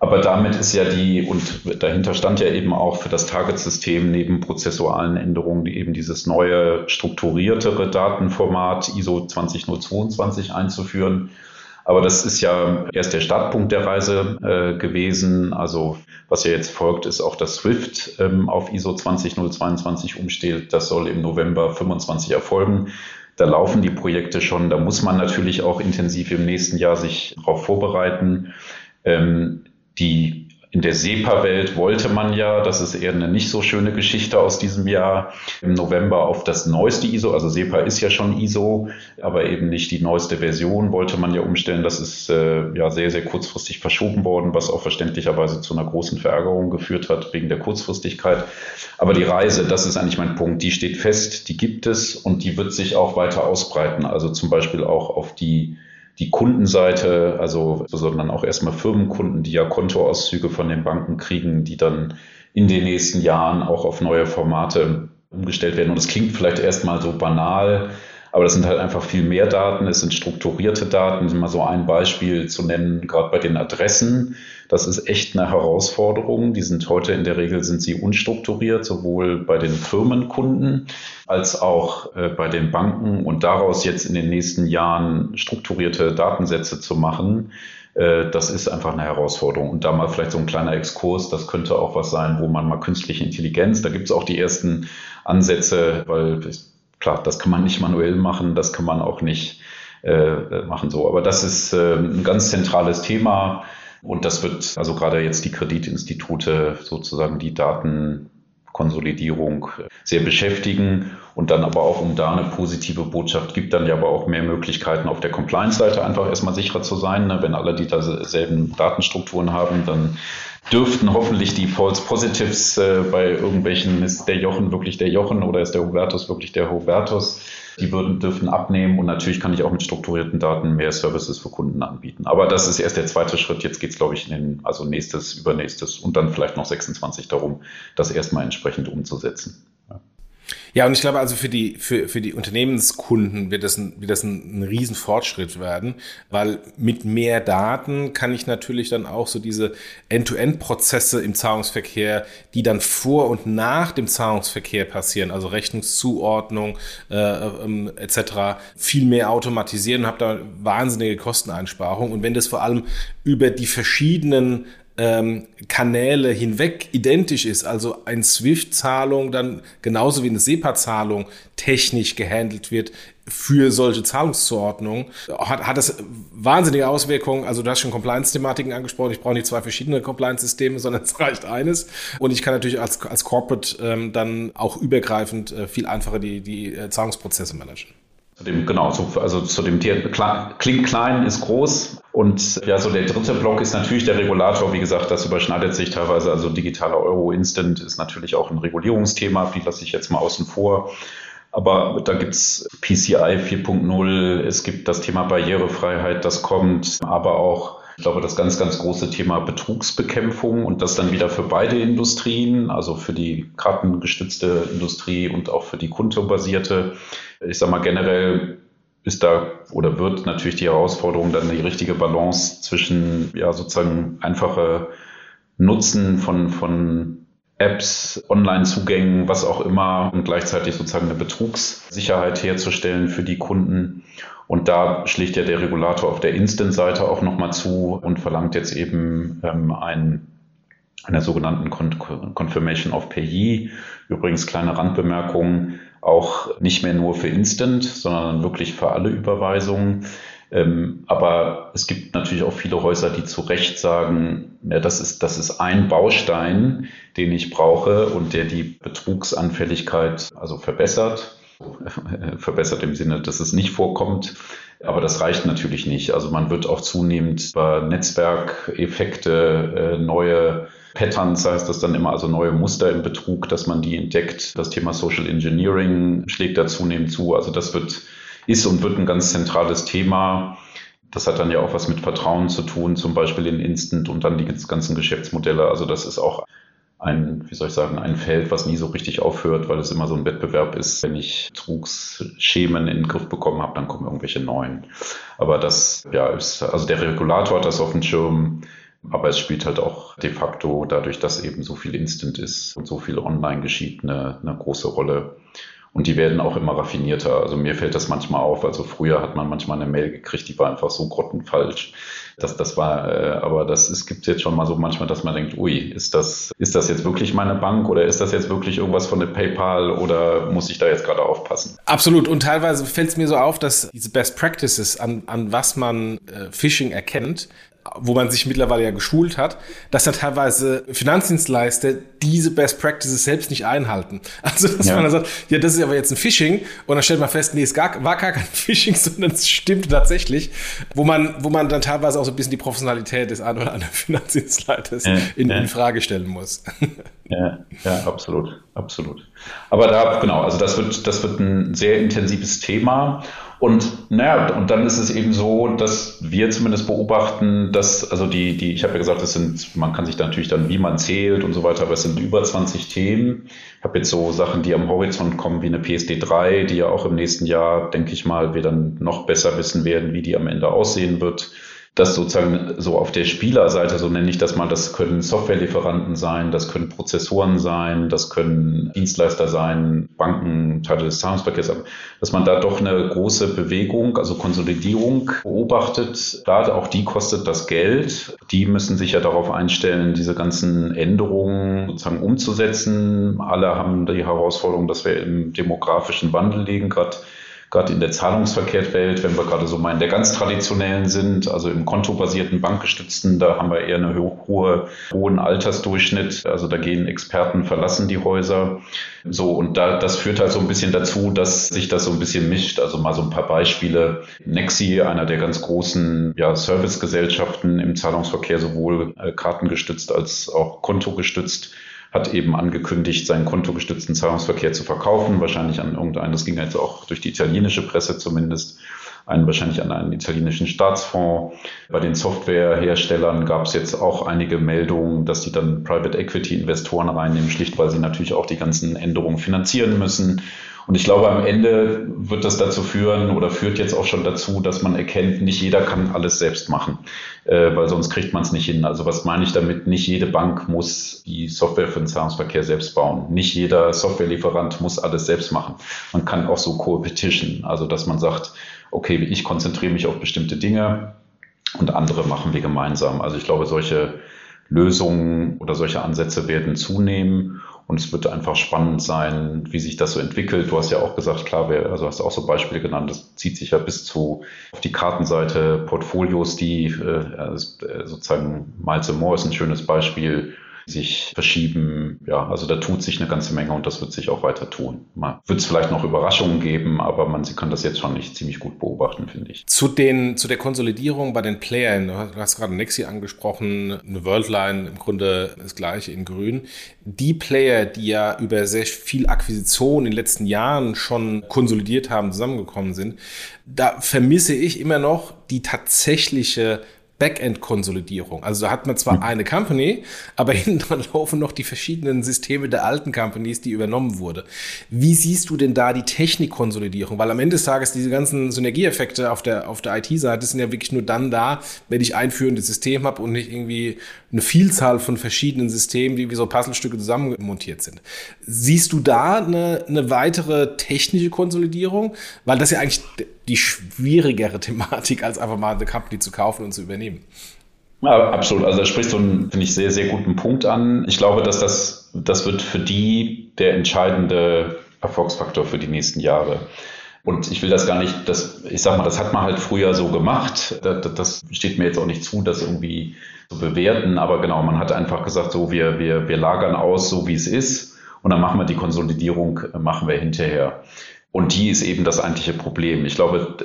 Aber damit ist ja die, und dahinter stand ja eben auch für das Target-System neben prozessualen Änderungen die eben dieses neue, strukturiertere Datenformat ISO 20022 einzuführen. Aber das ist ja erst der Startpunkt der Reise äh, gewesen. Also was ja jetzt folgt, ist auch, dass SWIFT ähm, auf ISO 20022 umsteht. Das soll im November 25 erfolgen. Da laufen die Projekte schon. Da muss man natürlich auch intensiv im nächsten Jahr sich darauf vorbereiten. Ähm, die in der SEPA-Welt wollte man ja, das ist eher eine nicht so schöne Geschichte aus diesem Jahr, im November auf das neueste ISO, also SEPA ist ja schon ISO, aber eben nicht die neueste Version, wollte man ja umstellen. Das ist äh, ja sehr, sehr kurzfristig verschoben worden, was auch verständlicherweise zu einer großen Verärgerung geführt hat wegen der Kurzfristigkeit. Aber die Reise, das ist eigentlich mein Punkt, die steht fest, die gibt es und die wird sich auch weiter ausbreiten. Also zum Beispiel auch auf die die Kundenseite, also sondern auch erstmal Firmenkunden, die ja Kontoauszüge von den Banken kriegen, die dann in den nächsten Jahren auch auf neue Formate umgestellt werden. Und es klingt vielleicht erstmal so banal, aber das sind halt einfach viel mehr Daten. Es sind strukturierte Daten. Mal so ein Beispiel zu nennen, gerade bei den Adressen. Das ist echt eine Herausforderung. Die sind heute in der Regel sind sie unstrukturiert, sowohl bei den Firmenkunden als auch äh, bei den Banken. Und daraus jetzt in den nächsten Jahren strukturierte Datensätze zu machen, äh, das ist einfach eine Herausforderung. Und da mal vielleicht so ein kleiner Exkurs, das könnte auch was sein, wo man mal künstliche Intelligenz, da gibt es auch die ersten Ansätze, weil klar, das kann man nicht manuell machen, das kann man auch nicht äh, machen so. Aber das ist äh, ein ganz zentrales Thema und das wird also gerade jetzt die Kreditinstitute sozusagen die Daten Konsolidierung sehr beschäftigen und dann aber auch, um da eine positive Botschaft gibt, dann ja aber auch mehr Möglichkeiten auf der Compliance-Seite einfach erstmal sicherer zu sein. Ne? Wenn alle die dieselben Datenstrukturen haben, dann dürften hoffentlich die False Positives äh, bei irgendwelchen, ist der Jochen wirklich der Jochen oder ist der Hubertus wirklich der Hubertus? Die würden, dürfen abnehmen und natürlich kann ich auch mit strukturierten Daten mehr Services für Kunden anbieten. Aber das ist erst der zweite Schritt. Jetzt geht es, glaube ich, in den, also nächstes, übernächstes und dann vielleicht noch 26 darum, das erstmal entsprechend umzusetzen. Ja, und ich glaube also für die, für, für die Unternehmenskunden wird das, ein, wird das ein, ein Riesenfortschritt werden, weil mit mehr Daten kann ich natürlich dann auch so diese End-to-End-Prozesse im Zahlungsverkehr, die dann vor und nach dem Zahlungsverkehr passieren, also Rechnungszuordnung äh, ähm, etc., viel mehr automatisieren und habe da wahnsinnige Kosteneinsparungen. Und wenn das vor allem über die verschiedenen ähm, Kanäle hinweg identisch ist, also eine SWIFT-Zahlung dann genauso wie eine SEPA-Zahlung technisch gehandelt wird für solche Zahlungszuordnungen, hat, hat das wahnsinnige Auswirkungen. Also du hast schon Compliance-Thematiken angesprochen. Ich brauche nicht zwei verschiedene Compliance-Systeme, (laughs) sondern es reicht eines. Und ich kann natürlich als, als Corporate ähm, dann auch übergreifend äh, viel einfacher die, die äh, Zahlungsprozesse managen. Zu dem, genau, so, also zu dem klingt klein, ist groß. Und ja, so der dritte Block ist natürlich der Regulator. Wie gesagt, das überschneidet sich teilweise. Also digitaler Euro Instant ist natürlich auch ein Regulierungsthema. Die lasse ich jetzt mal außen vor. Aber da gibt's PCI 4.0, es gibt das Thema Barrierefreiheit, das kommt, aber auch ich glaube, das ganz, ganz große Thema Betrugsbekämpfung und das dann wieder für beide Industrien, also für die kartengestützte Industrie und auch für die kontobasierte. Ich sage mal generell ist da oder wird natürlich die Herausforderung dann die richtige Balance zwischen ja sozusagen einfache Nutzen von, von Apps, Online-Zugängen, was auch immer und gleichzeitig sozusagen eine Betrugssicherheit herzustellen für die Kunden. Und da schlägt ja der Regulator auf der Instant-Seite auch nochmal zu und verlangt jetzt eben ähm, ein, einer sogenannten Con Confirmation of Payee. Übrigens kleine Randbemerkung, auch nicht mehr nur für Instant, sondern wirklich für alle Überweisungen. Ähm, aber es gibt natürlich auch viele Häuser, die zu Recht sagen, ja, das ist, das ist ein Baustein, den ich brauche und der die Betrugsanfälligkeit also verbessert. (laughs) verbessert im Sinne, dass es nicht vorkommt. Aber das reicht natürlich nicht. Also man wird auch zunehmend über Netzwerkeffekte, äh, neue Patterns heißt das dann immer, also neue Muster im Betrug, dass man die entdeckt. Das Thema Social Engineering schlägt da zunehmend zu. Also das wird, ist und wird ein ganz zentrales Thema. Das hat dann ja auch was mit Vertrauen zu tun, zum Beispiel in Instant und dann die ganzen Geschäftsmodelle. Also das ist auch ein, wie soll ich sagen, ein Feld, was nie so richtig aufhört, weil es immer so ein Wettbewerb ist. Wenn ich Betrugsschemen in den Griff bekommen habe, dann kommen irgendwelche neuen. Aber das, ja, ist, also der Regulator hat das auf dem Schirm. Aber es spielt halt auch de facto dadurch, dass eben so viel Instant ist und so viel online geschieht, eine, eine große Rolle. Und die werden auch immer raffinierter. Also mir fällt das manchmal auf. Also früher hat man manchmal eine Mail gekriegt, die war einfach so grottenfalsch. Das, das war, äh, aber das es gibt jetzt schon mal so manchmal, dass man denkt, ui, ist das, ist das jetzt wirklich meine Bank oder ist das jetzt wirklich irgendwas von der PayPal oder muss ich da jetzt gerade aufpassen? Absolut. Und teilweise fällt es mir so auf, dass diese Best Practices, an, an was man äh, Phishing erkennt, wo man sich mittlerweile ja geschult hat, dass da teilweise Finanzdienstleister diese Best Practices selbst nicht einhalten. (laughs) Also, dass ja. man dann sagt, ja, das ist aber jetzt ein Phishing und dann stellt man fest, nee, es gar, war gar kein (laughs) Phishing, sondern es stimmt tatsächlich, wo man, wo man dann teilweise auch so ein bisschen die Professionalität des einen oder anderen (laughs) Finanzdienstleisters ja, in, ja. in Frage stellen muss. Ja, ja, absolut, absolut. Aber da, genau, also das wird, das wird ein sehr intensives Thema und naja, und dann ist es eben so, dass wir zumindest beobachten, dass, also die, die, ich habe ja gesagt, es sind, man kann sich da natürlich dann, wie man zählt und so weiter, aber es sind über 20 Themen. Ich habe jetzt so Sachen, die am Horizont kommen, wie eine PSD 3, die ja auch im nächsten Jahr, denke ich mal, wir dann noch besser wissen werden, wie die am Ende aussehen wird das sozusagen so auf der Spielerseite, so nenne ich das mal, das können Softwarelieferanten sein, das können Prozessoren sein, das können Dienstleister sein, Banken, Teile des Zahlungsverkehrs, dass man da doch eine große Bewegung, also Konsolidierung beobachtet. Gerade auch die kostet das Geld. Die müssen sich ja darauf einstellen, diese ganzen Änderungen sozusagen umzusetzen. Alle haben die Herausforderung, dass wir im demografischen Wandel liegen, gerade gerade in der Zahlungsverkehrswelt, wenn wir gerade so mal in der ganz traditionellen sind, also im kontobasierten bankgestützten, da haben wir eher einen hohe, hohen Altersdurchschnitt. Also da gehen Experten, verlassen die Häuser. So, und da, das führt halt so ein bisschen dazu, dass sich das so ein bisschen mischt. Also mal so ein paar Beispiele. Nexi, einer der ganz großen ja, Servicegesellschaften im Zahlungsverkehr, sowohl äh, kartengestützt als auch kontogestützt, hat eben angekündigt, seinen kontogestützten Zahlungsverkehr zu verkaufen, wahrscheinlich an irgendeinen, das ging jetzt auch durch die italienische Presse zumindest, einen wahrscheinlich an einen italienischen Staatsfonds. Bei den Softwareherstellern gab es jetzt auch einige Meldungen, dass die dann Private Equity Investoren reinnehmen, schlicht weil sie natürlich auch die ganzen Änderungen finanzieren müssen. Und ich glaube, am Ende wird das dazu führen oder führt jetzt auch schon dazu, dass man erkennt, nicht jeder kann alles selbst machen, äh, weil sonst kriegt man es nicht hin. Also was meine ich damit? Nicht jede Bank muss die Software für den Zahlungsverkehr selbst bauen. Nicht jeder Softwarelieferant muss alles selbst machen. Man kann auch so Co-Petition, also dass man sagt, okay, ich konzentriere mich auf bestimmte Dinge und andere machen wir gemeinsam. Also ich glaube, solche Lösungen oder solche Ansätze werden zunehmen. Und es wird einfach spannend sein, wie sich das so entwickelt. Du hast ja auch gesagt, klar, wer, also hast auch so Beispiele genannt, das zieht sich ja bis zu auf die Kartenseite Portfolios, die äh, sozusagen Miles Moore ist ein schönes Beispiel, sich verschieben. Ja, also da tut sich eine ganze Menge und das wird sich auch weiter tun. Man wird es vielleicht noch Überraschungen geben, aber man sie kann das jetzt schon nicht ziemlich gut beobachten, finde ich. Zu, den, zu der Konsolidierung bei den Playern, du hast gerade Nexi angesprochen, eine Worldline, im Grunde das gleiche in grün. Die Player, die ja über sehr viel Akquisition in den letzten Jahren schon konsolidiert haben, zusammengekommen sind, da vermisse ich immer noch die tatsächliche Backend-Konsolidierung. Also da hat man zwar hm. eine Company, aber (laughs) hinten dran laufen noch die verschiedenen Systeme der alten Companies, die übernommen wurde. Wie siehst du denn da die Technikkonsolidierung? Weil am Ende des Tages diese ganzen Synergieeffekte auf der, auf der IT-Seite sind ja wirklich nur dann da, wenn ich ein führendes System habe und nicht irgendwie eine Vielzahl von verschiedenen Systemen, die wie so Puzzlestücke zusammenmontiert sind. Siehst du da eine, eine weitere technische Konsolidierung? Weil das ja eigentlich die schwierigere Thematik, als einfach mal eine Company zu kaufen und zu übernehmen. Ja, absolut. Also da sprichst du einen, finde ich, sehr, sehr guten Punkt an. Ich glaube, dass das, das wird für die der entscheidende Erfolgsfaktor für die nächsten Jahre. Und ich will das gar nicht, das, ich sag mal, das hat man halt früher so gemacht. Das, das steht mir jetzt auch nicht zu, das irgendwie zu bewerten. Aber genau, man hat einfach gesagt, so, wir, wir, wir lagern aus, so wie es ist. Und dann machen wir die Konsolidierung, machen wir hinterher. Und die ist eben das eigentliche Problem. Ich glaube,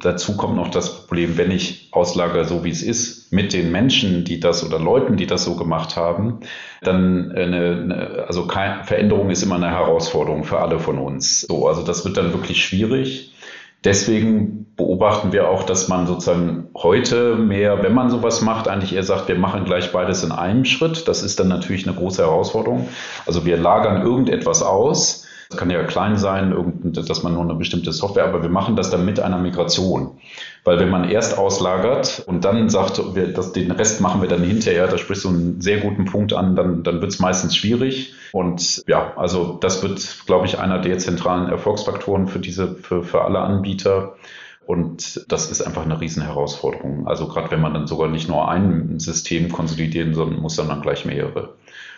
dazu kommt noch das Problem, wenn ich auslagere, so wie es ist, mit den Menschen, die das oder Leuten, die das so gemacht haben, dann eine, eine also keine, Veränderung ist immer eine Herausforderung für alle von uns. So, also das wird dann wirklich schwierig. Deswegen beobachten wir auch, dass man sozusagen heute mehr, wenn man sowas macht, eigentlich eher sagt, wir machen gleich beides in einem Schritt. Das ist dann natürlich eine große Herausforderung. Also wir lagern irgendetwas aus. Das kann ja klein sein, dass man nur eine bestimmte Software, aber wir machen das dann mit einer Migration. Weil wenn man erst auslagert und dann sagt, wir, das, den Rest machen wir dann hinterher, da sprichst du einen sehr guten Punkt an, dann, dann wird es meistens schwierig. Und ja, also das wird, glaube ich, einer der zentralen Erfolgsfaktoren für diese, für, für alle Anbieter. Und das ist einfach eine Riesenherausforderung. Also gerade wenn man dann sogar nicht nur ein System konsolidieren, sondern muss dann, dann gleich mehrere.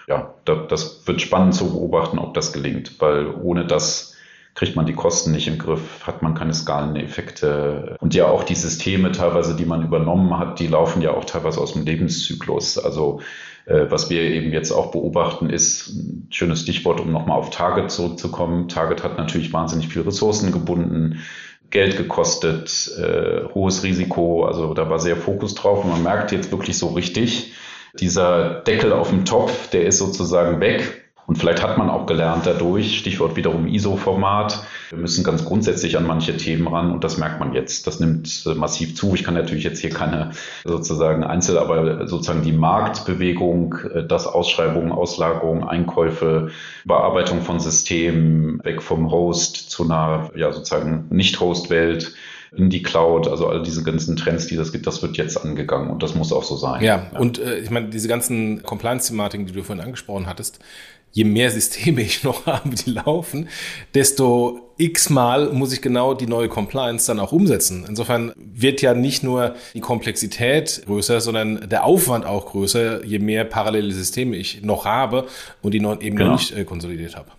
Ja, das wird spannend zu beobachten, ob das gelingt, weil ohne das kriegt man die Kosten nicht im Griff, hat man keine Skaleneffekte. Und ja, auch die Systeme teilweise, die man übernommen hat, die laufen ja auch teilweise aus dem Lebenszyklus. Also äh, was wir eben jetzt auch beobachten, ist ein schönes Stichwort, um nochmal auf Target zurückzukommen. Target hat natürlich wahnsinnig viel Ressourcen gebunden. Geld gekostet, äh, hohes Risiko, also da war sehr Fokus drauf und man merkt jetzt wirklich so richtig, dieser Deckel auf dem Topf, der ist sozusagen weg und vielleicht hat man auch gelernt dadurch, Stichwort wiederum ISO-Format. Wir müssen ganz grundsätzlich an manche Themen ran und das merkt man jetzt. Das nimmt äh, massiv zu. Ich kann natürlich jetzt hier keine sozusagen Einzel, aber sozusagen die Marktbewegung, äh, das Ausschreibungen, Auslagerungen, Einkäufe, Bearbeitung von Systemen, weg vom Host zu einer, ja, sozusagen Nicht-Host-Welt in die Cloud, also all diese ganzen Trends, die das gibt, das wird jetzt angegangen und das muss auch so sein. Ja, ja. und äh, ich meine, diese ganzen Compliance-Thematiken, die du vorhin angesprochen hattest, je mehr Systeme (laughs) ich noch habe, die laufen, desto x-mal muss ich genau die neue Compliance dann auch umsetzen. Insofern wird ja nicht nur die Komplexität größer, sondern der Aufwand auch größer, je mehr parallele Systeme ich noch habe und die noch eben genau. noch nicht äh, konsolidiert habe.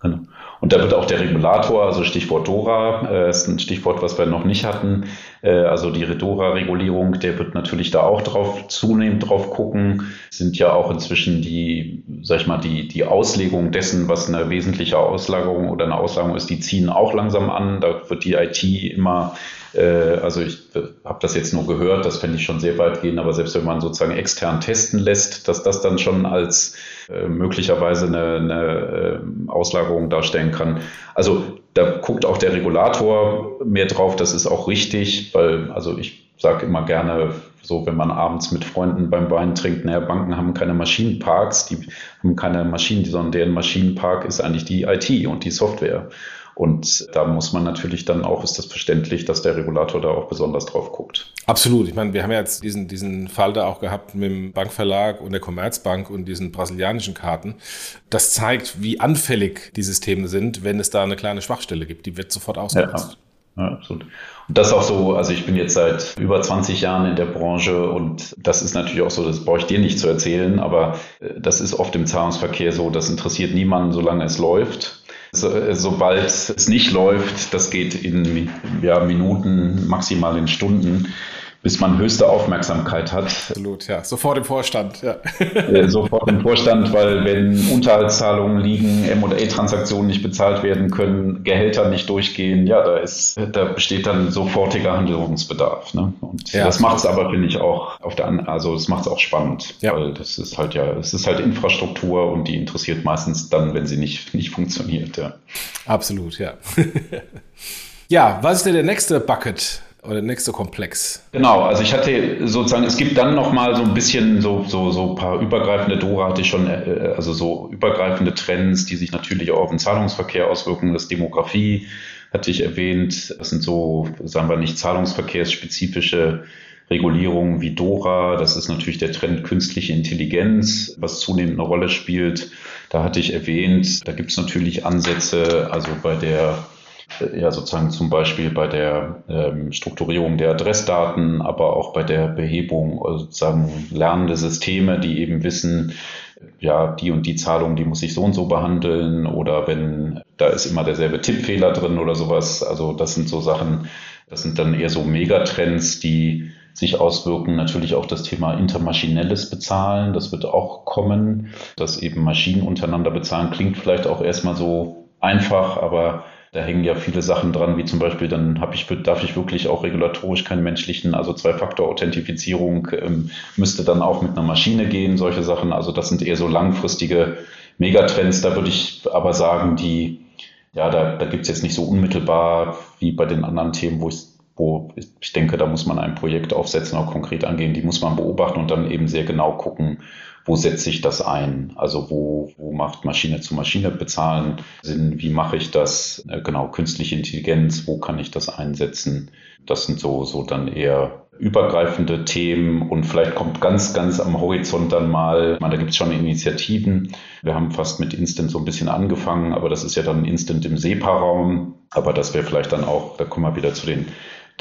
Genau. Und da wird auch der Regulator, also Stichwort DORA, äh, ist ein Stichwort, was wir noch nicht hatten, äh, also die DORA-Regulierung, der wird natürlich da auch drauf zunehmend drauf gucken. Sind ja auch inzwischen die, sag ich mal, die, die Auslegung dessen, was eine wesentliche Auslagerung oder eine Auslagerung ist, die ziehen auch langsam an. Da wird die IT immer also ich habe das jetzt nur gehört, das fände ich schon sehr weit gehen, aber selbst wenn man sozusagen extern testen lässt, dass das dann schon als äh, möglicherweise eine, eine äh, Auslagerung darstellen kann. Also da guckt auch der Regulator mehr drauf, das ist auch richtig, weil also ich sage immer gerne, so wenn man abends mit Freunden beim Wein trinkt, naja, Banken haben keine Maschinenparks, die haben keine Maschinen, sondern deren Maschinenpark ist eigentlich die IT und die Software. Und da muss man natürlich dann auch, ist das verständlich, dass der Regulator da auch besonders drauf guckt. Absolut. Ich meine, wir haben ja jetzt diesen, diesen Fall da auch gehabt mit dem Bankverlag und der Commerzbank und diesen brasilianischen Karten. Das zeigt, wie anfällig die Systeme sind, wenn es da eine kleine Schwachstelle gibt. Die wird sofort ausgenutzt. Ja. Ja, absolut. Und das auch so, also ich bin jetzt seit über 20 Jahren in der Branche und das ist natürlich auch so, das brauche ich dir nicht zu erzählen, aber äh, das ist oft im Zahlungsverkehr so, das interessiert niemanden, solange es läuft. So, sobald es nicht läuft, das geht in ja, Minuten, maximal in Stunden, bis man höchste Aufmerksamkeit hat. Absolut, ja. Sofort im Vorstand, ja. Äh, sofort im Vorstand, weil wenn Unterhaltszahlungen liegen, M&A-Transaktionen nicht bezahlt werden können, Gehälter nicht durchgehen, ja, da ist, da besteht dann sofortiger Handlungsbedarf. Ne? Und ja, das macht es aber, finde ich, auch auf der also es macht es auch spannend, ja. weil das ist halt ja, es ist halt Infrastruktur und die interessiert meistens dann, wenn sie nicht, nicht funktioniert, ja. Absolut, ja. (laughs) ja, was ist denn der nächste Bucket? Oder der nächste Komplex? Genau, also ich hatte sozusagen, es gibt dann nochmal so ein bisschen so, so, so ein paar übergreifende, Dora hatte ich schon, äh, also so übergreifende Trends, die sich natürlich auch auf den Zahlungsverkehr auswirken, das Demografie hatte ich erwähnt, das sind so, sagen wir nicht zahlungsverkehrsspezifische Regulierungen wie Dora, das ist natürlich der Trend künstliche Intelligenz, was zunehmend eine Rolle spielt. Da hatte ich erwähnt, da gibt es natürlich Ansätze, also bei der ja sozusagen zum Beispiel bei der ähm, Strukturierung der Adressdaten, aber auch bei der Behebung also sozusagen lernende Systeme, die eben wissen, ja, die und die Zahlung, die muss ich so und so behandeln oder wenn da ist immer derselbe Tippfehler drin oder sowas. Also das sind so Sachen, das sind dann eher so Megatrends, die sich auswirken. Natürlich auch das Thema intermaschinelles Bezahlen, das wird auch kommen, dass eben Maschinen untereinander bezahlen, klingt vielleicht auch erstmal so einfach, aber da hängen ja viele Sachen dran, wie zum Beispiel, dann hab ich, darf ich wirklich auch regulatorisch keinen menschlichen, also Zwei-Faktor-Authentifizierung ähm, müsste dann auch mit einer Maschine gehen, solche Sachen. Also das sind eher so langfristige Megatrends. Da würde ich aber sagen, die ja, da, da gibt es jetzt nicht so unmittelbar wie bei den anderen Themen, wo ich wo ich denke, da muss man ein Projekt aufsetzen, auch konkret angehen, die muss man beobachten und dann eben sehr genau gucken, wo setze ich das ein? Also wo, wo macht Maschine zu Maschine bezahlen Sinn? Wie mache ich das? Äh, genau, künstliche Intelligenz, wo kann ich das einsetzen? Das sind so, so dann eher übergreifende Themen und vielleicht kommt ganz, ganz am Horizont dann mal, ich meine, da gibt es schon Initiativen. Wir haben fast mit Instant so ein bisschen angefangen, aber das ist ja dann Instant im SEPA-Raum. Aber das wäre vielleicht dann auch, da kommen wir wieder zu den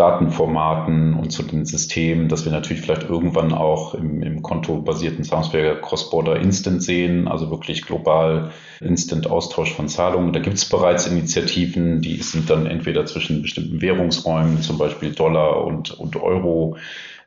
Datenformaten und zu den Systemen, dass wir natürlich vielleicht irgendwann auch im, im kontobasierten Zahlungsverkehr Cross-Border Instant sehen, also wirklich global Instant Austausch von Zahlungen. Da gibt es bereits Initiativen, die sind dann entweder zwischen bestimmten Währungsräumen, zum Beispiel Dollar und, und Euro,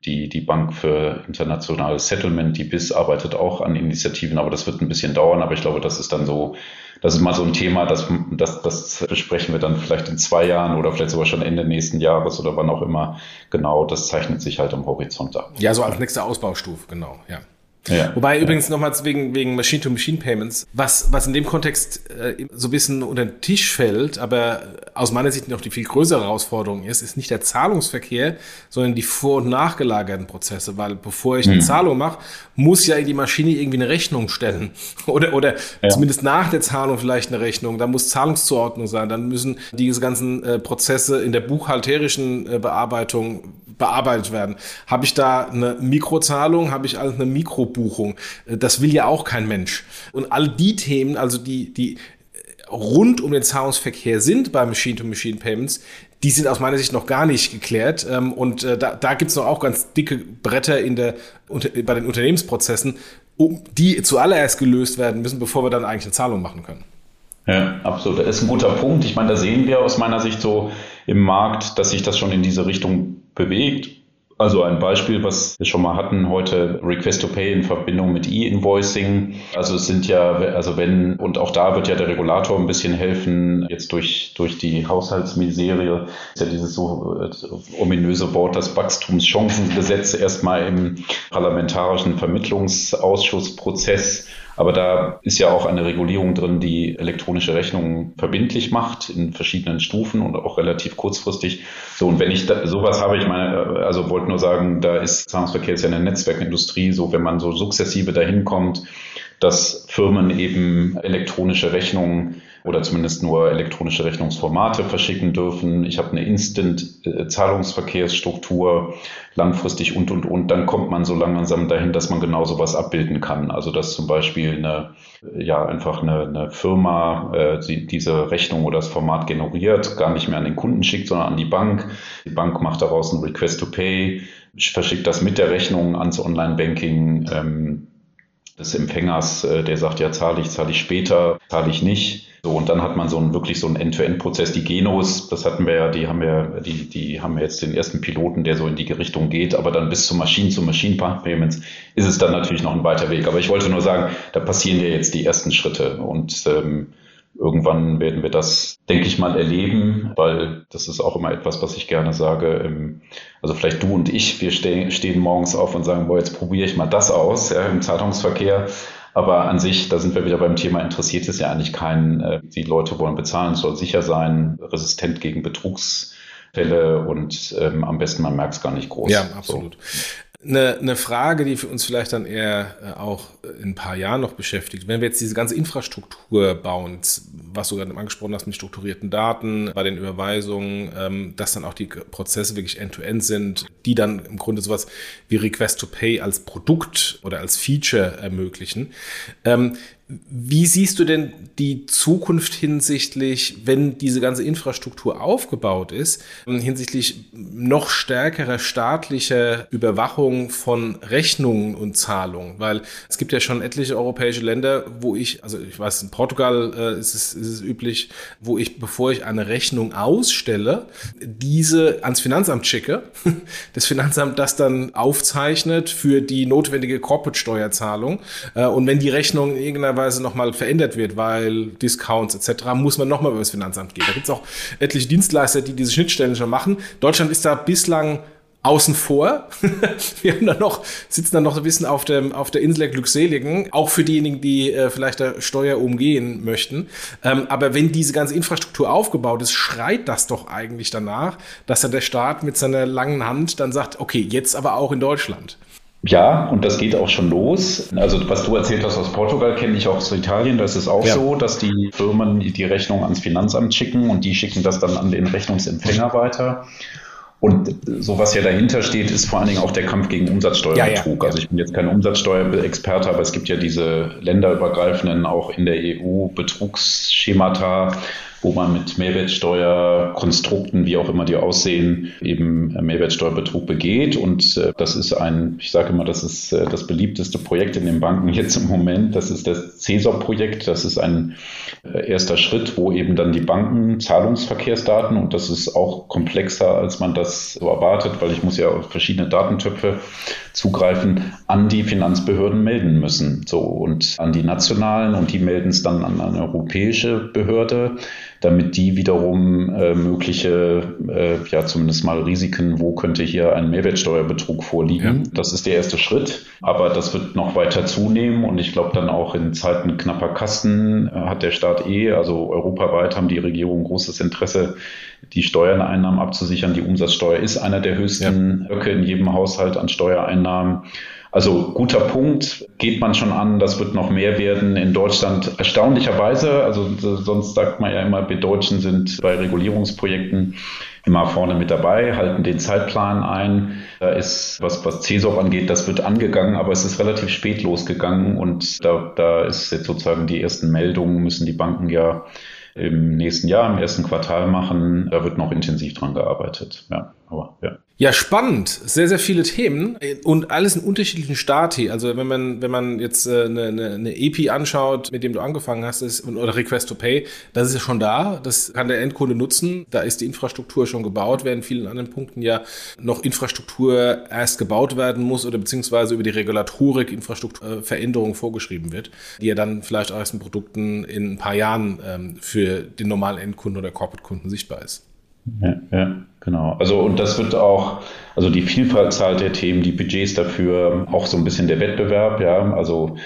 die, die Bank für internationales Settlement, die BIS, arbeitet auch an Initiativen, aber das wird ein bisschen dauern. Aber ich glaube, das ist dann so, das ist mal so ein Thema, das, das, das besprechen wir dann vielleicht in zwei Jahren oder vielleicht sogar schon Ende nächsten Jahres oder wann auch immer. Genau, das zeichnet sich halt am Horizont ab. Ja, so als nächste Ausbaustufe, genau, ja. Ja, Wobei ja. übrigens nochmals wegen, wegen Machine-to-Machine-Payments, was, was in dem Kontext äh, so ein bisschen unter den Tisch fällt, aber aus meiner Sicht noch die viel größere Herausforderung ist, ist nicht der Zahlungsverkehr, sondern die vor- und nachgelagerten Prozesse. Weil bevor ich eine mhm. Zahlung mache, muss ja die Maschine irgendwie eine Rechnung stellen. (laughs) Oder, oder ja. zumindest nach der Zahlung vielleicht eine Rechnung. Da muss Zahlungszuordnung sein. Dann müssen diese ganzen äh, Prozesse in der buchhalterischen äh, Bearbeitung bearbeitet werden. Habe ich da eine Mikrozahlung, habe ich also eine Mikrobuchung? Äh, das will ja auch kein Mensch. Und all die Themen, also die, die rund um den Zahlungsverkehr sind bei Machine-to-Machine-Payments, die sind aus meiner Sicht noch gar nicht geklärt. Ähm, und äh, da, da gibt es noch auch ganz dicke Bretter in der, bei den Unternehmensprozessen, um die zuallererst gelöst werden müssen, bevor wir dann eigentlich eine Zahlung machen können. Ja, absolut. Das ist ein guter Punkt. Ich meine, da sehen wir aus meiner Sicht so im Markt, dass sich das schon in diese Richtung bewegt. Also ein Beispiel, was wir schon mal hatten heute, Request to Pay in Verbindung mit E-Invoicing. Also es sind ja, also wenn, und auch da wird ja der Regulator ein bisschen helfen, jetzt durch, durch die Haushaltsmiserie, ist ja dieses so äh, ominöse Wort, das Wachstumschancengesetz erstmal im parlamentarischen Vermittlungsausschussprozess aber da ist ja auch eine Regulierung drin, die elektronische Rechnungen verbindlich macht in verschiedenen Stufen und auch relativ kurzfristig. So, und wenn ich da, sowas habe, ich meine, also wollte nur sagen, da ist Zahlungsverkehr ist ja eine Netzwerkindustrie, so wenn man so sukzessive dahin kommt, dass Firmen eben elektronische Rechnungen oder zumindest nur elektronische Rechnungsformate verschicken dürfen. Ich habe eine Instant-Zahlungsverkehrsstruktur, langfristig und, und, und. Dann kommt man so langsam dahin, dass man genau sowas abbilden kann. Also dass zum Beispiel eine, ja, einfach eine, eine Firma äh, die, diese Rechnung oder das Format generiert, gar nicht mehr an den Kunden schickt, sondern an die Bank. Die Bank macht daraus ein Request to Pay, verschickt das mit der Rechnung ans Online-Banking. Ähm, des Empfängers, äh, der sagt, ja, zahle ich, zahle ich später, zahle ich nicht. So, und dann hat man so einen wirklich so einen End-to-End-Prozess. Die Genos, das hatten wir ja, die haben wir, die, die haben jetzt den ersten Piloten, der so in die Richtung geht, aber dann bis zu Maschinen, zu Machine Payments ist es dann natürlich noch ein weiter Weg. Aber ich wollte nur sagen, da passieren ja jetzt die ersten Schritte und ähm, irgendwann werden wir das, denke ich mal, erleben, weil das ist auch immer etwas, was ich gerne sage. Ähm, also vielleicht du und ich, wir stehen, stehen morgens auf und sagen, boah, jetzt probiere ich mal das aus ja, im Zahlungsverkehr. Aber an sich, da sind wir wieder beim Thema, interessiert es ja eigentlich keinen. Äh, die Leute wollen bezahlen, es soll sicher sein, resistent gegen Betrugsfälle und ähm, am besten man merkt es gar nicht groß. Ja, absolut. So. Eine, eine Frage, die für uns vielleicht dann eher äh, auch in ein paar Jahren noch beschäftigt. Wenn wir jetzt diese ganze Infrastruktur bauen, was du gerade angesprochen hast mit strukturierten Daten, bei den Überweisungen, ähm, dass dann auch die Prozesse wirklich end-to-end -end sind, die dann im Grunde sowas wie Request to Pay als Produkt oder als Feature ermöglichen. Wie siehst du denn die Zukunft hinsichtlich, wenn diese ganze Infrastruktur aufgebaut ist, hinsichtlich noch stärkerer staatlicher Überwachung von Rechnungen und Zahlungen? Weil es gibt ja schon etliche europäische Länder, wo ich, also ich weiß, in Portugal äh, ist, es, ist es üblich, wo ich, bevor ich eine Rechnung ausstelle, diese ans Finanzamt schicke, (laughs) das Finanzamt das dann aufzeichnet für die notwendige Corporate-Steuerzahlung. Äh, und wenn die Rechnung in irgendeiner Weise nochmal verändert wird, weil Discounts etc., muss man nochmal über das Finanzamt gehen. Da gibt es auch etliche Dienstleister, die diese Schnittstellen schon machen. Deutschland ist da bislang außen vor. (laughs) Wir haben dann noch, sitzen dann noch ein bisschen auf, dem, auf der Insel der Glückseligen, auch für diejenigen, die äh, vielleicht der Steuer umgehen möchten. Ähm, aber wenn diese ganze Infrastruktur aufgebaut ist, schreit das doch eigentlich danach, dass dann der Staat mit seiner langen Hand dann sagt, okay, jetzt aber auch in Deutschland. Ja, und das geht auch schon los. Also was du erzählt hast aus Portugal, kenne ich auch aus Italien. Da ist es auch ja. so, dass die Firmen die Rechnung ans Finanzamt schicken und die schicken das dann an den Rechnungsempfänger weiter. Und so was ja dahinter steht, ist vor allen Dingen auch der Kampf gegen Umsatzsteuerbetrug. Ja, ja. Also ich bin jetzt kein Umsatzsteuerexperte, aber es gibt ja diese länderübergreifenden, auch in der EU Betrugsschemata, wo man mit Mehrwertsteuerkonstrukten, wie auch immer die aussehen, eben Mehrwertsteuerbetrug begeht. Und äh, das ist ein, ich sage immer, das ist äh, das beliebteste Projekt in den Banken jetzt im Moment. Das ist das CESOR-Projekt. Das ist ein äh, erster Schritt, wo eben dann die Banken Zahlungsverkehrsdaten, und das ist auch komplexer, als man das so erwartet, weil ich muss ja auf verschiedene Datentöpfe zugreifen, an die Finanzbehörden melden müssen. So und an die nationalen und die melden es dann an eine europäische Behörde damit die wiederum äh, mögliche, äh, ja zumindest mal Risiken, wo könnte hier ein Mehrwertsteuerbetrug vorliegen. Ja. Das ist der erste Schritt, aber das wird noch weiter zunehmen und ich glaube dann auch in Zeiten knapper Kasten äh, hat der Staat eh, also europaweit haben die Regierungen großes Interesse, die Steuereinnahmen abzusichern. Die Umsatzsteuer ist einer der höchsten ja. in jedem Haushalt an Steuereinnahmen. Also guter Punkt, geht man schon an, das wird noch mehr werden in Deutschland. Erstaunlicherweise, also sonst sagt man ja immer, wir Deutschen sind bei Regulierungsprojekten immer vorne mit dabei, halten den Zeitplan ein. Da ist, was, was CESOP angeht, das wird angegangen, aber es ist relativ spät losgegangen und da, da ist jetzt sozusagen die ersten Meldungen, müssen die Banken ja im nächsten Jahr, im ersten Quartal machen. Da wird noch intensiv dran gearbeitet. Ja, aber ja. Ja, spannend. Sehr, sehr viele Themen und alles in unterschiedlichen Stati. Also wenn man, wenn man jetzt äh, eine, eine, eine EPI anschaut, mit dem du angefangen hast, ist, oder Request to Pay, das ist ja schon da. Das kann der Endkunde nutzen. Da ist die Infrastruktur schon gebaut, während vielen anderen Punkten ja noch Infrastruktur erst gebaut werden muss oder beziehungsweise über die Regulatorik Infrastrukturveränderung vorgeschrieben wird, die ja dann vielleicht auch erst in Produkten in ein paar Jahren ähm, für den normalen Endkunden oder Corporate-Kunden sichtbar ist. Ja, ja, genau. Also und das wird auch, also die Vielfalt der Themen, die Budgets dafür, auch so ein bisschen der Wettbewerb, ja. Also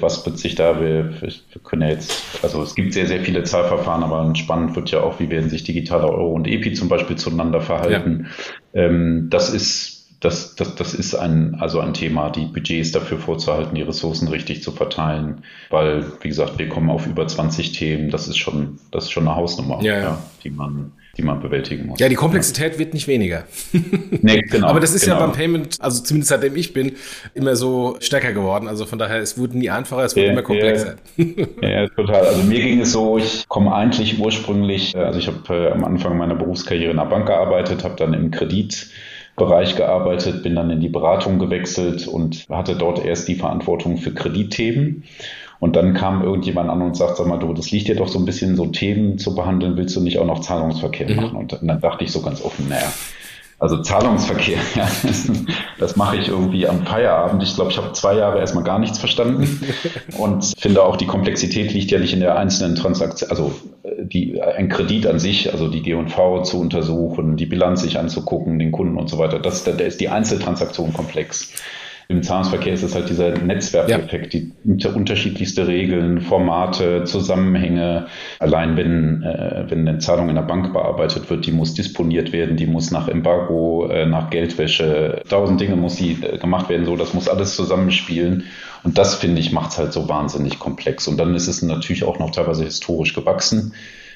was wird sich da, wir, wir können ja jetzt, also es gibt sehr, sehr viele Zahlverfahren, aber spannend wird ja auch, wie werden sich digitale Euro und EPI zum Beispiel zueinander verhalten. Ja. Ähm, das ist das, das, das ist ein, also ein Thema, die Budgets dafür vorzuhalten, die Ressourcen richtig zu verteilen, weil, wie gesagt, wir kommen auf über 20 Themen, das ist schon, das ist schon eine Hausnummer, ja, ja. die man, die man bewältigen muss. Ja, die Komplexität ja. wird nicht weniger. (laughs) nee, genau. Aber das ist genau. ja beim Payment, also zumindest seitdem ich bin, immer so stärker geworden. Also von daher, es wurde nie einfacher, es wurde ja, immer komplexer. Ja, ja, total. Also mir ging es so, ich komme eigentlich ursprünglich, also ich habe äh, am Anfang meiner Berufskarriere in der Bank gearbeitet, habe dann im Kreditbereich gearbeitet, bin dann in die Beratung gewechselt und hatte dort erst die Verantwortung für Kreditthemen und dann kam irgendjemand an und sagt, sag mal, du, das liegt dir doch so ein bisschen so Themen zu behandeln, willst du nicht auch noch Zahlungsverkehr mhm. machen? Und dann dachte ich so ganz offen, naja, also Zahlungsverkehr, (laughs) ja, das, mache ich irgendwie am Feierabend. Ich glaube, ich habe zwei Jahre erstmal gar nichts verstanden (laughs) und finde auch, die Komplexität liegt ja nicht in der einzelnen Transaktion, also die, ein Kredit an sich, also die G&V zu untersuchen, die Bilanz sich anzugucken, den Kunden und so weiter. Das, da ist die Einzeltransaktion komplex. Im Zahlungsverkehr ist es halt dieser Netzwerkeffekt, ja. die unterschiedlichste Regeln, Formate, Zusammenhänge. Allein wenn, äh, wenn eine Zahlung in der Bank bearbeitet wird, die muss disponiert werden, die muss nach Embargo, äh, nach Geldwäsche, tausend Dinge muss die äh, gemacht werden, so das muss alles zusammenspielen. Und das, finde ich, macht es halt so wahnsinnig komplex. Und dann ist es natürlich auch noch teilweise historisch gewachsen.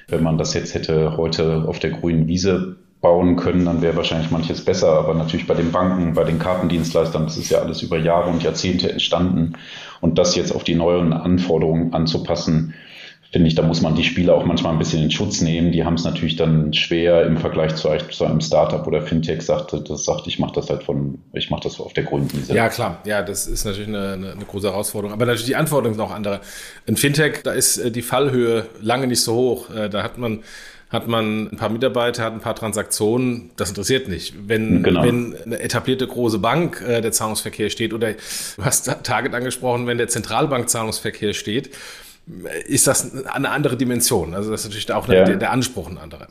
Wenn man das jetzt hätte heute auf der grünen Wiese bauen können, dann wäre wahrscheinlich manches besser. Aber natürlich bei den Banken, bei den Kartendienstleistern, das ist ja alles über Jahre und Jahrzehnte entstanden. Und das jetzt auf die neuen Anforderungen anzupassen, finde ich, da muss man die Spieler auch manchmal ein bisschen in Schutz nehmen. Die haben es natürlich dann schwer im Vergleich zu, zu einem Startup oder Fintech sagte, das sagt, ich mache das halt von, ich mache das auf der grünen. Ja, klar. Ja, das ist natürlich eine, eine, eine, große Herausforderung. Aber natürlich die Anforderungen sind auch andere. In Fintech, da ist äh, die Fallhöhe lange nicht so hoch. Äh, da hat man hat man ein paar Mitarbeiter, hat ein paar Transaktionen, das interessiert nicht. Wenn, genau. wenn eine etablierte große Bank äh, der Zahlungsverkehr steht oder du hast Target angesprochen, wenn der Zentralbank Zahlungsverkehr steht, ist das eine andere Dimension. Also das ist natürlich auch ja. der, der Anspruch ein anderer.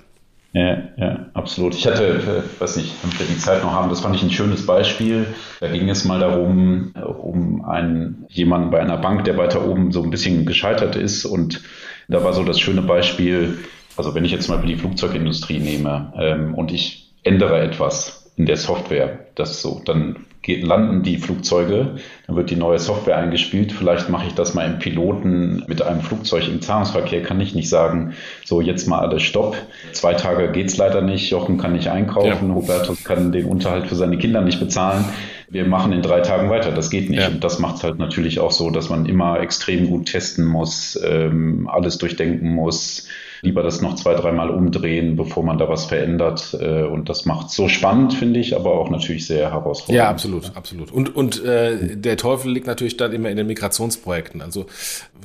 Ja, ja, absolut. Ich hatte, äh, weiß nicht, wenn wir die Zeit noch haben, das fand ich ein schönes Beispiel. Da ging es mal darum, äh, um einen, jemanden bei einer Bank, der weiter oben so ein bisschen gescheitert ist. Und da war so das schöne Beispiel, also wenn ich jetzt mal die Flugzeugindustrie nehme ähm, und ich ändere etwas in der Software, das so, dann geht, landen die Flugzeuge, dann wird die neue Software eingespielt. Vielleicht mache ich das mal im Piloten mit einem Flugzeug im Zahlungsverkehr, kann ich nicht sagen, so jetzt mal alles Stopp. Zwei Tage geht's leider nicht, Jochen kann nicht einkaufen, ja. Hubertus kann den Unterhalt für seine Kinder nicht bezahlen. Wir machen in drei Tagen weiter, das geht nicht. Ja. Und das macht es halt natürlich auch so, dass man immer extrem gut testen muss, ähm, alles durchdenken muss lieber das noch zwei, dreimal umdrehen, bevor man da was verändert. Äh, und das macht so spannend, finde ich, aber auch natürlich sehr herausfordernd. Ja, absolut, absolut. Und, und äh, der Teufel liegt natürlich dann immer in den Migrationsprojekten. Also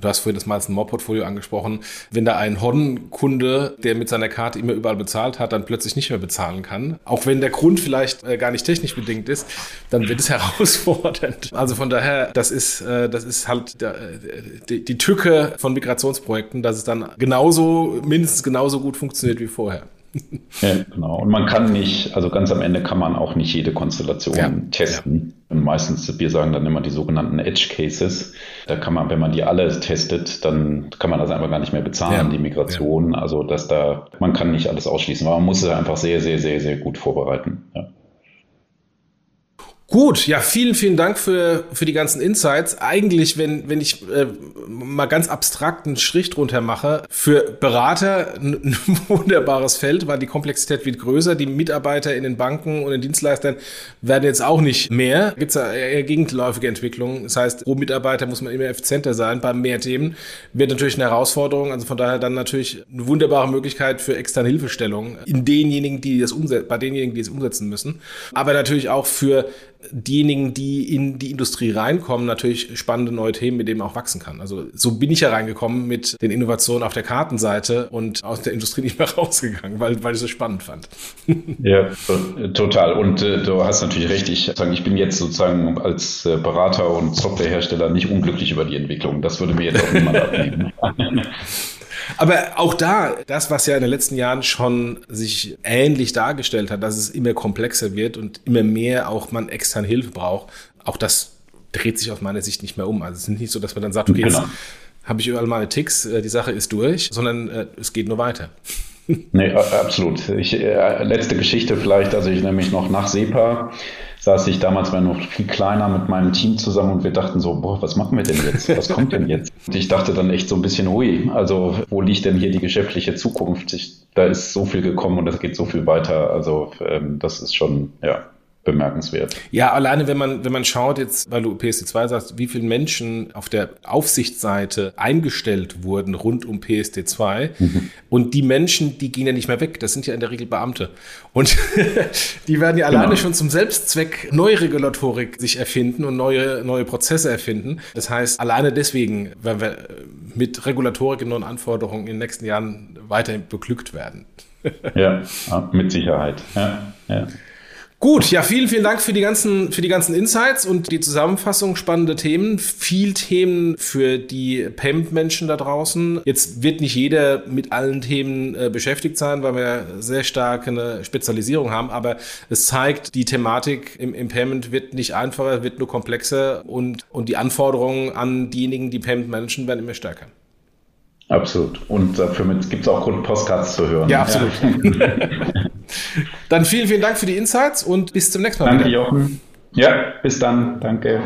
du hast vorhin das mal ein Mob-Portfolio angesprochen. Wenn da ein Hon-Kunde, der mit seiner Karte immer überall bezahlt hat, dann plötzlich nicht mehr bezahlen kann, auch wenn der Grund vielleicht äh, gar nicht technisch bedingt ist, dann wird es (laughs) herausfordernd. Also von daher, das ist, äh, das ist halt der, die, die Tücke von Migrationsprojekten, dass es dann genauso mindestens genauso gut funktioniert wie vorher. Ja, genau. Und man kann nicht, also ganz am Ende kann man auch nicht jede Konstellation ja, testen. Ja. Und meistens, wir sagen dann immer die sogenannten Edge Cases. Da kann man, wenn man die alle testet, dann kann man das einfach gar nicht mehr bezahlen, die Migration. Also, dass da, man kann nicht alles ausschließen, aber man muss es einfach sehr, sehr, sehr, sehr gut vorbereiten. Ja. Gut, ja, vielen, vielen Dank für, für die ganzen Insights. Eigentlich, wenn, wenn ich äh, mal ganz abstrakt einen Strich drunter mache, für Berater ein, (laughs) wunderbares Feld, weil die Komplexität wird größer. Die Mitarbeiter in den Banken und den Dienstleistern werden jetzt auch nicht mehr. Gibt es ja eher gegenläufige Entwicklungen. Das heißt, pro Mitarbeiter muss man immer effizienter sein. Bei mehr Themen wird natürlich eine Herausforderung. Also von daher dann natürlich eine wunderbare Möglichkeit für externe Hilfestellung in denjenigen, die das umsetzen, bei denjenigen, die es umsetzen müssen. Aber natürlich auch für diejenigen, die in die Industrie reinkommen, natürlich spannende neue Themen, mit denen man auch wachsen kann. Also so bin ich ja reingekommen mit den Innovationen auf der Kartenseite und aus der Industrie nicht mehr (laughs) rausgegangen, weil, weil ich es so spannend fand. (laughs) Ja, total. Und äh, du hast natürlich recht. Ich, ich bin jetzt sozusagen als äh, Berater und Softwarehersteller nicht unglücklich über die Entwicklung. Das würde mir jetzt auch niemand (laughs) abnehmen. Aber auch da, das, was ja in den letzten Jahren schon sich ähnlich dargestellt hat, dass es immer komplexer wird und immer mehr auch man externe Hilfe braucht, auch das dreht sich aus meiner Sicht nicht mehr um. Also es ist nicht so, dass man dann sagt, okay, genau. jetzt habe ich überall meine Ticks, äh, die Sache ist durch, sondern äh, es geht nur weiter. Nee, absolut. Ich, äh, letzte Geschichte vielleicht, also ich nämlich noch nach SEPA saß ich damals war noch viel kleiner mit meinem Team zusammen und wir dachten so, boah, was machen wir denn jetzt? Was kommt denn jetzt? Und ich dachte dann echt so ein bisschen, hui, also wo liegt denn hier die geschäftliche Zukunft? Ich, da ist so viel gekommen und es geht so viel weiter. Also ähm, das ist schon, ja, bemerkenswert. Ja, alleine wenn man, wenn man schaut jetzt, weil du PSD2 sagst, wie viele Menschen auf der Aufsichtsseite eingestellt wurden rund um PSD2 mhm. und die Menschen, die gehen ja nicht mehr weg, das sind ja in der Regel Beamte und (laughs) die werden ja alleine genau. schon zum Selbstzweck neue Regulatorik sich erfinden und neue, neue Prozesse erfinden. Das heißt, alleine deswegen werden wir mit Regulatorik und neuen Anforderungen in den nächsten Jahren weiterhin beglückt werden. ja, mit Sicherheit. Ja, ja. Gut, ja, vielen, vielen Dank für die ganzen, für die ganzen Insights und die Zusammenfassung. Spannende Themen. Viel Themen für die Payment-Menschen da draußen. Jetzt wird nicht jeder mit allen Themen äh, beschäftigt sein, weil wir sehr stark eine Spezialisierung haben. Aber es zeigt, die Thematik im, im Payment wird nicht einfacher, wird nur komplexer und, und die Anforderungen an diejenigen, die Payment managen, werden immer stärker. Absolut. Und dafür gibt es auch Grund, Postcards zu hören. Ja, absolut. Ja. (laughs) Dann vielen, vielen Dank für die Insights und bis zum nächsten Mal. Danke, wieder. Jochen. Ja, bis dann. Danke.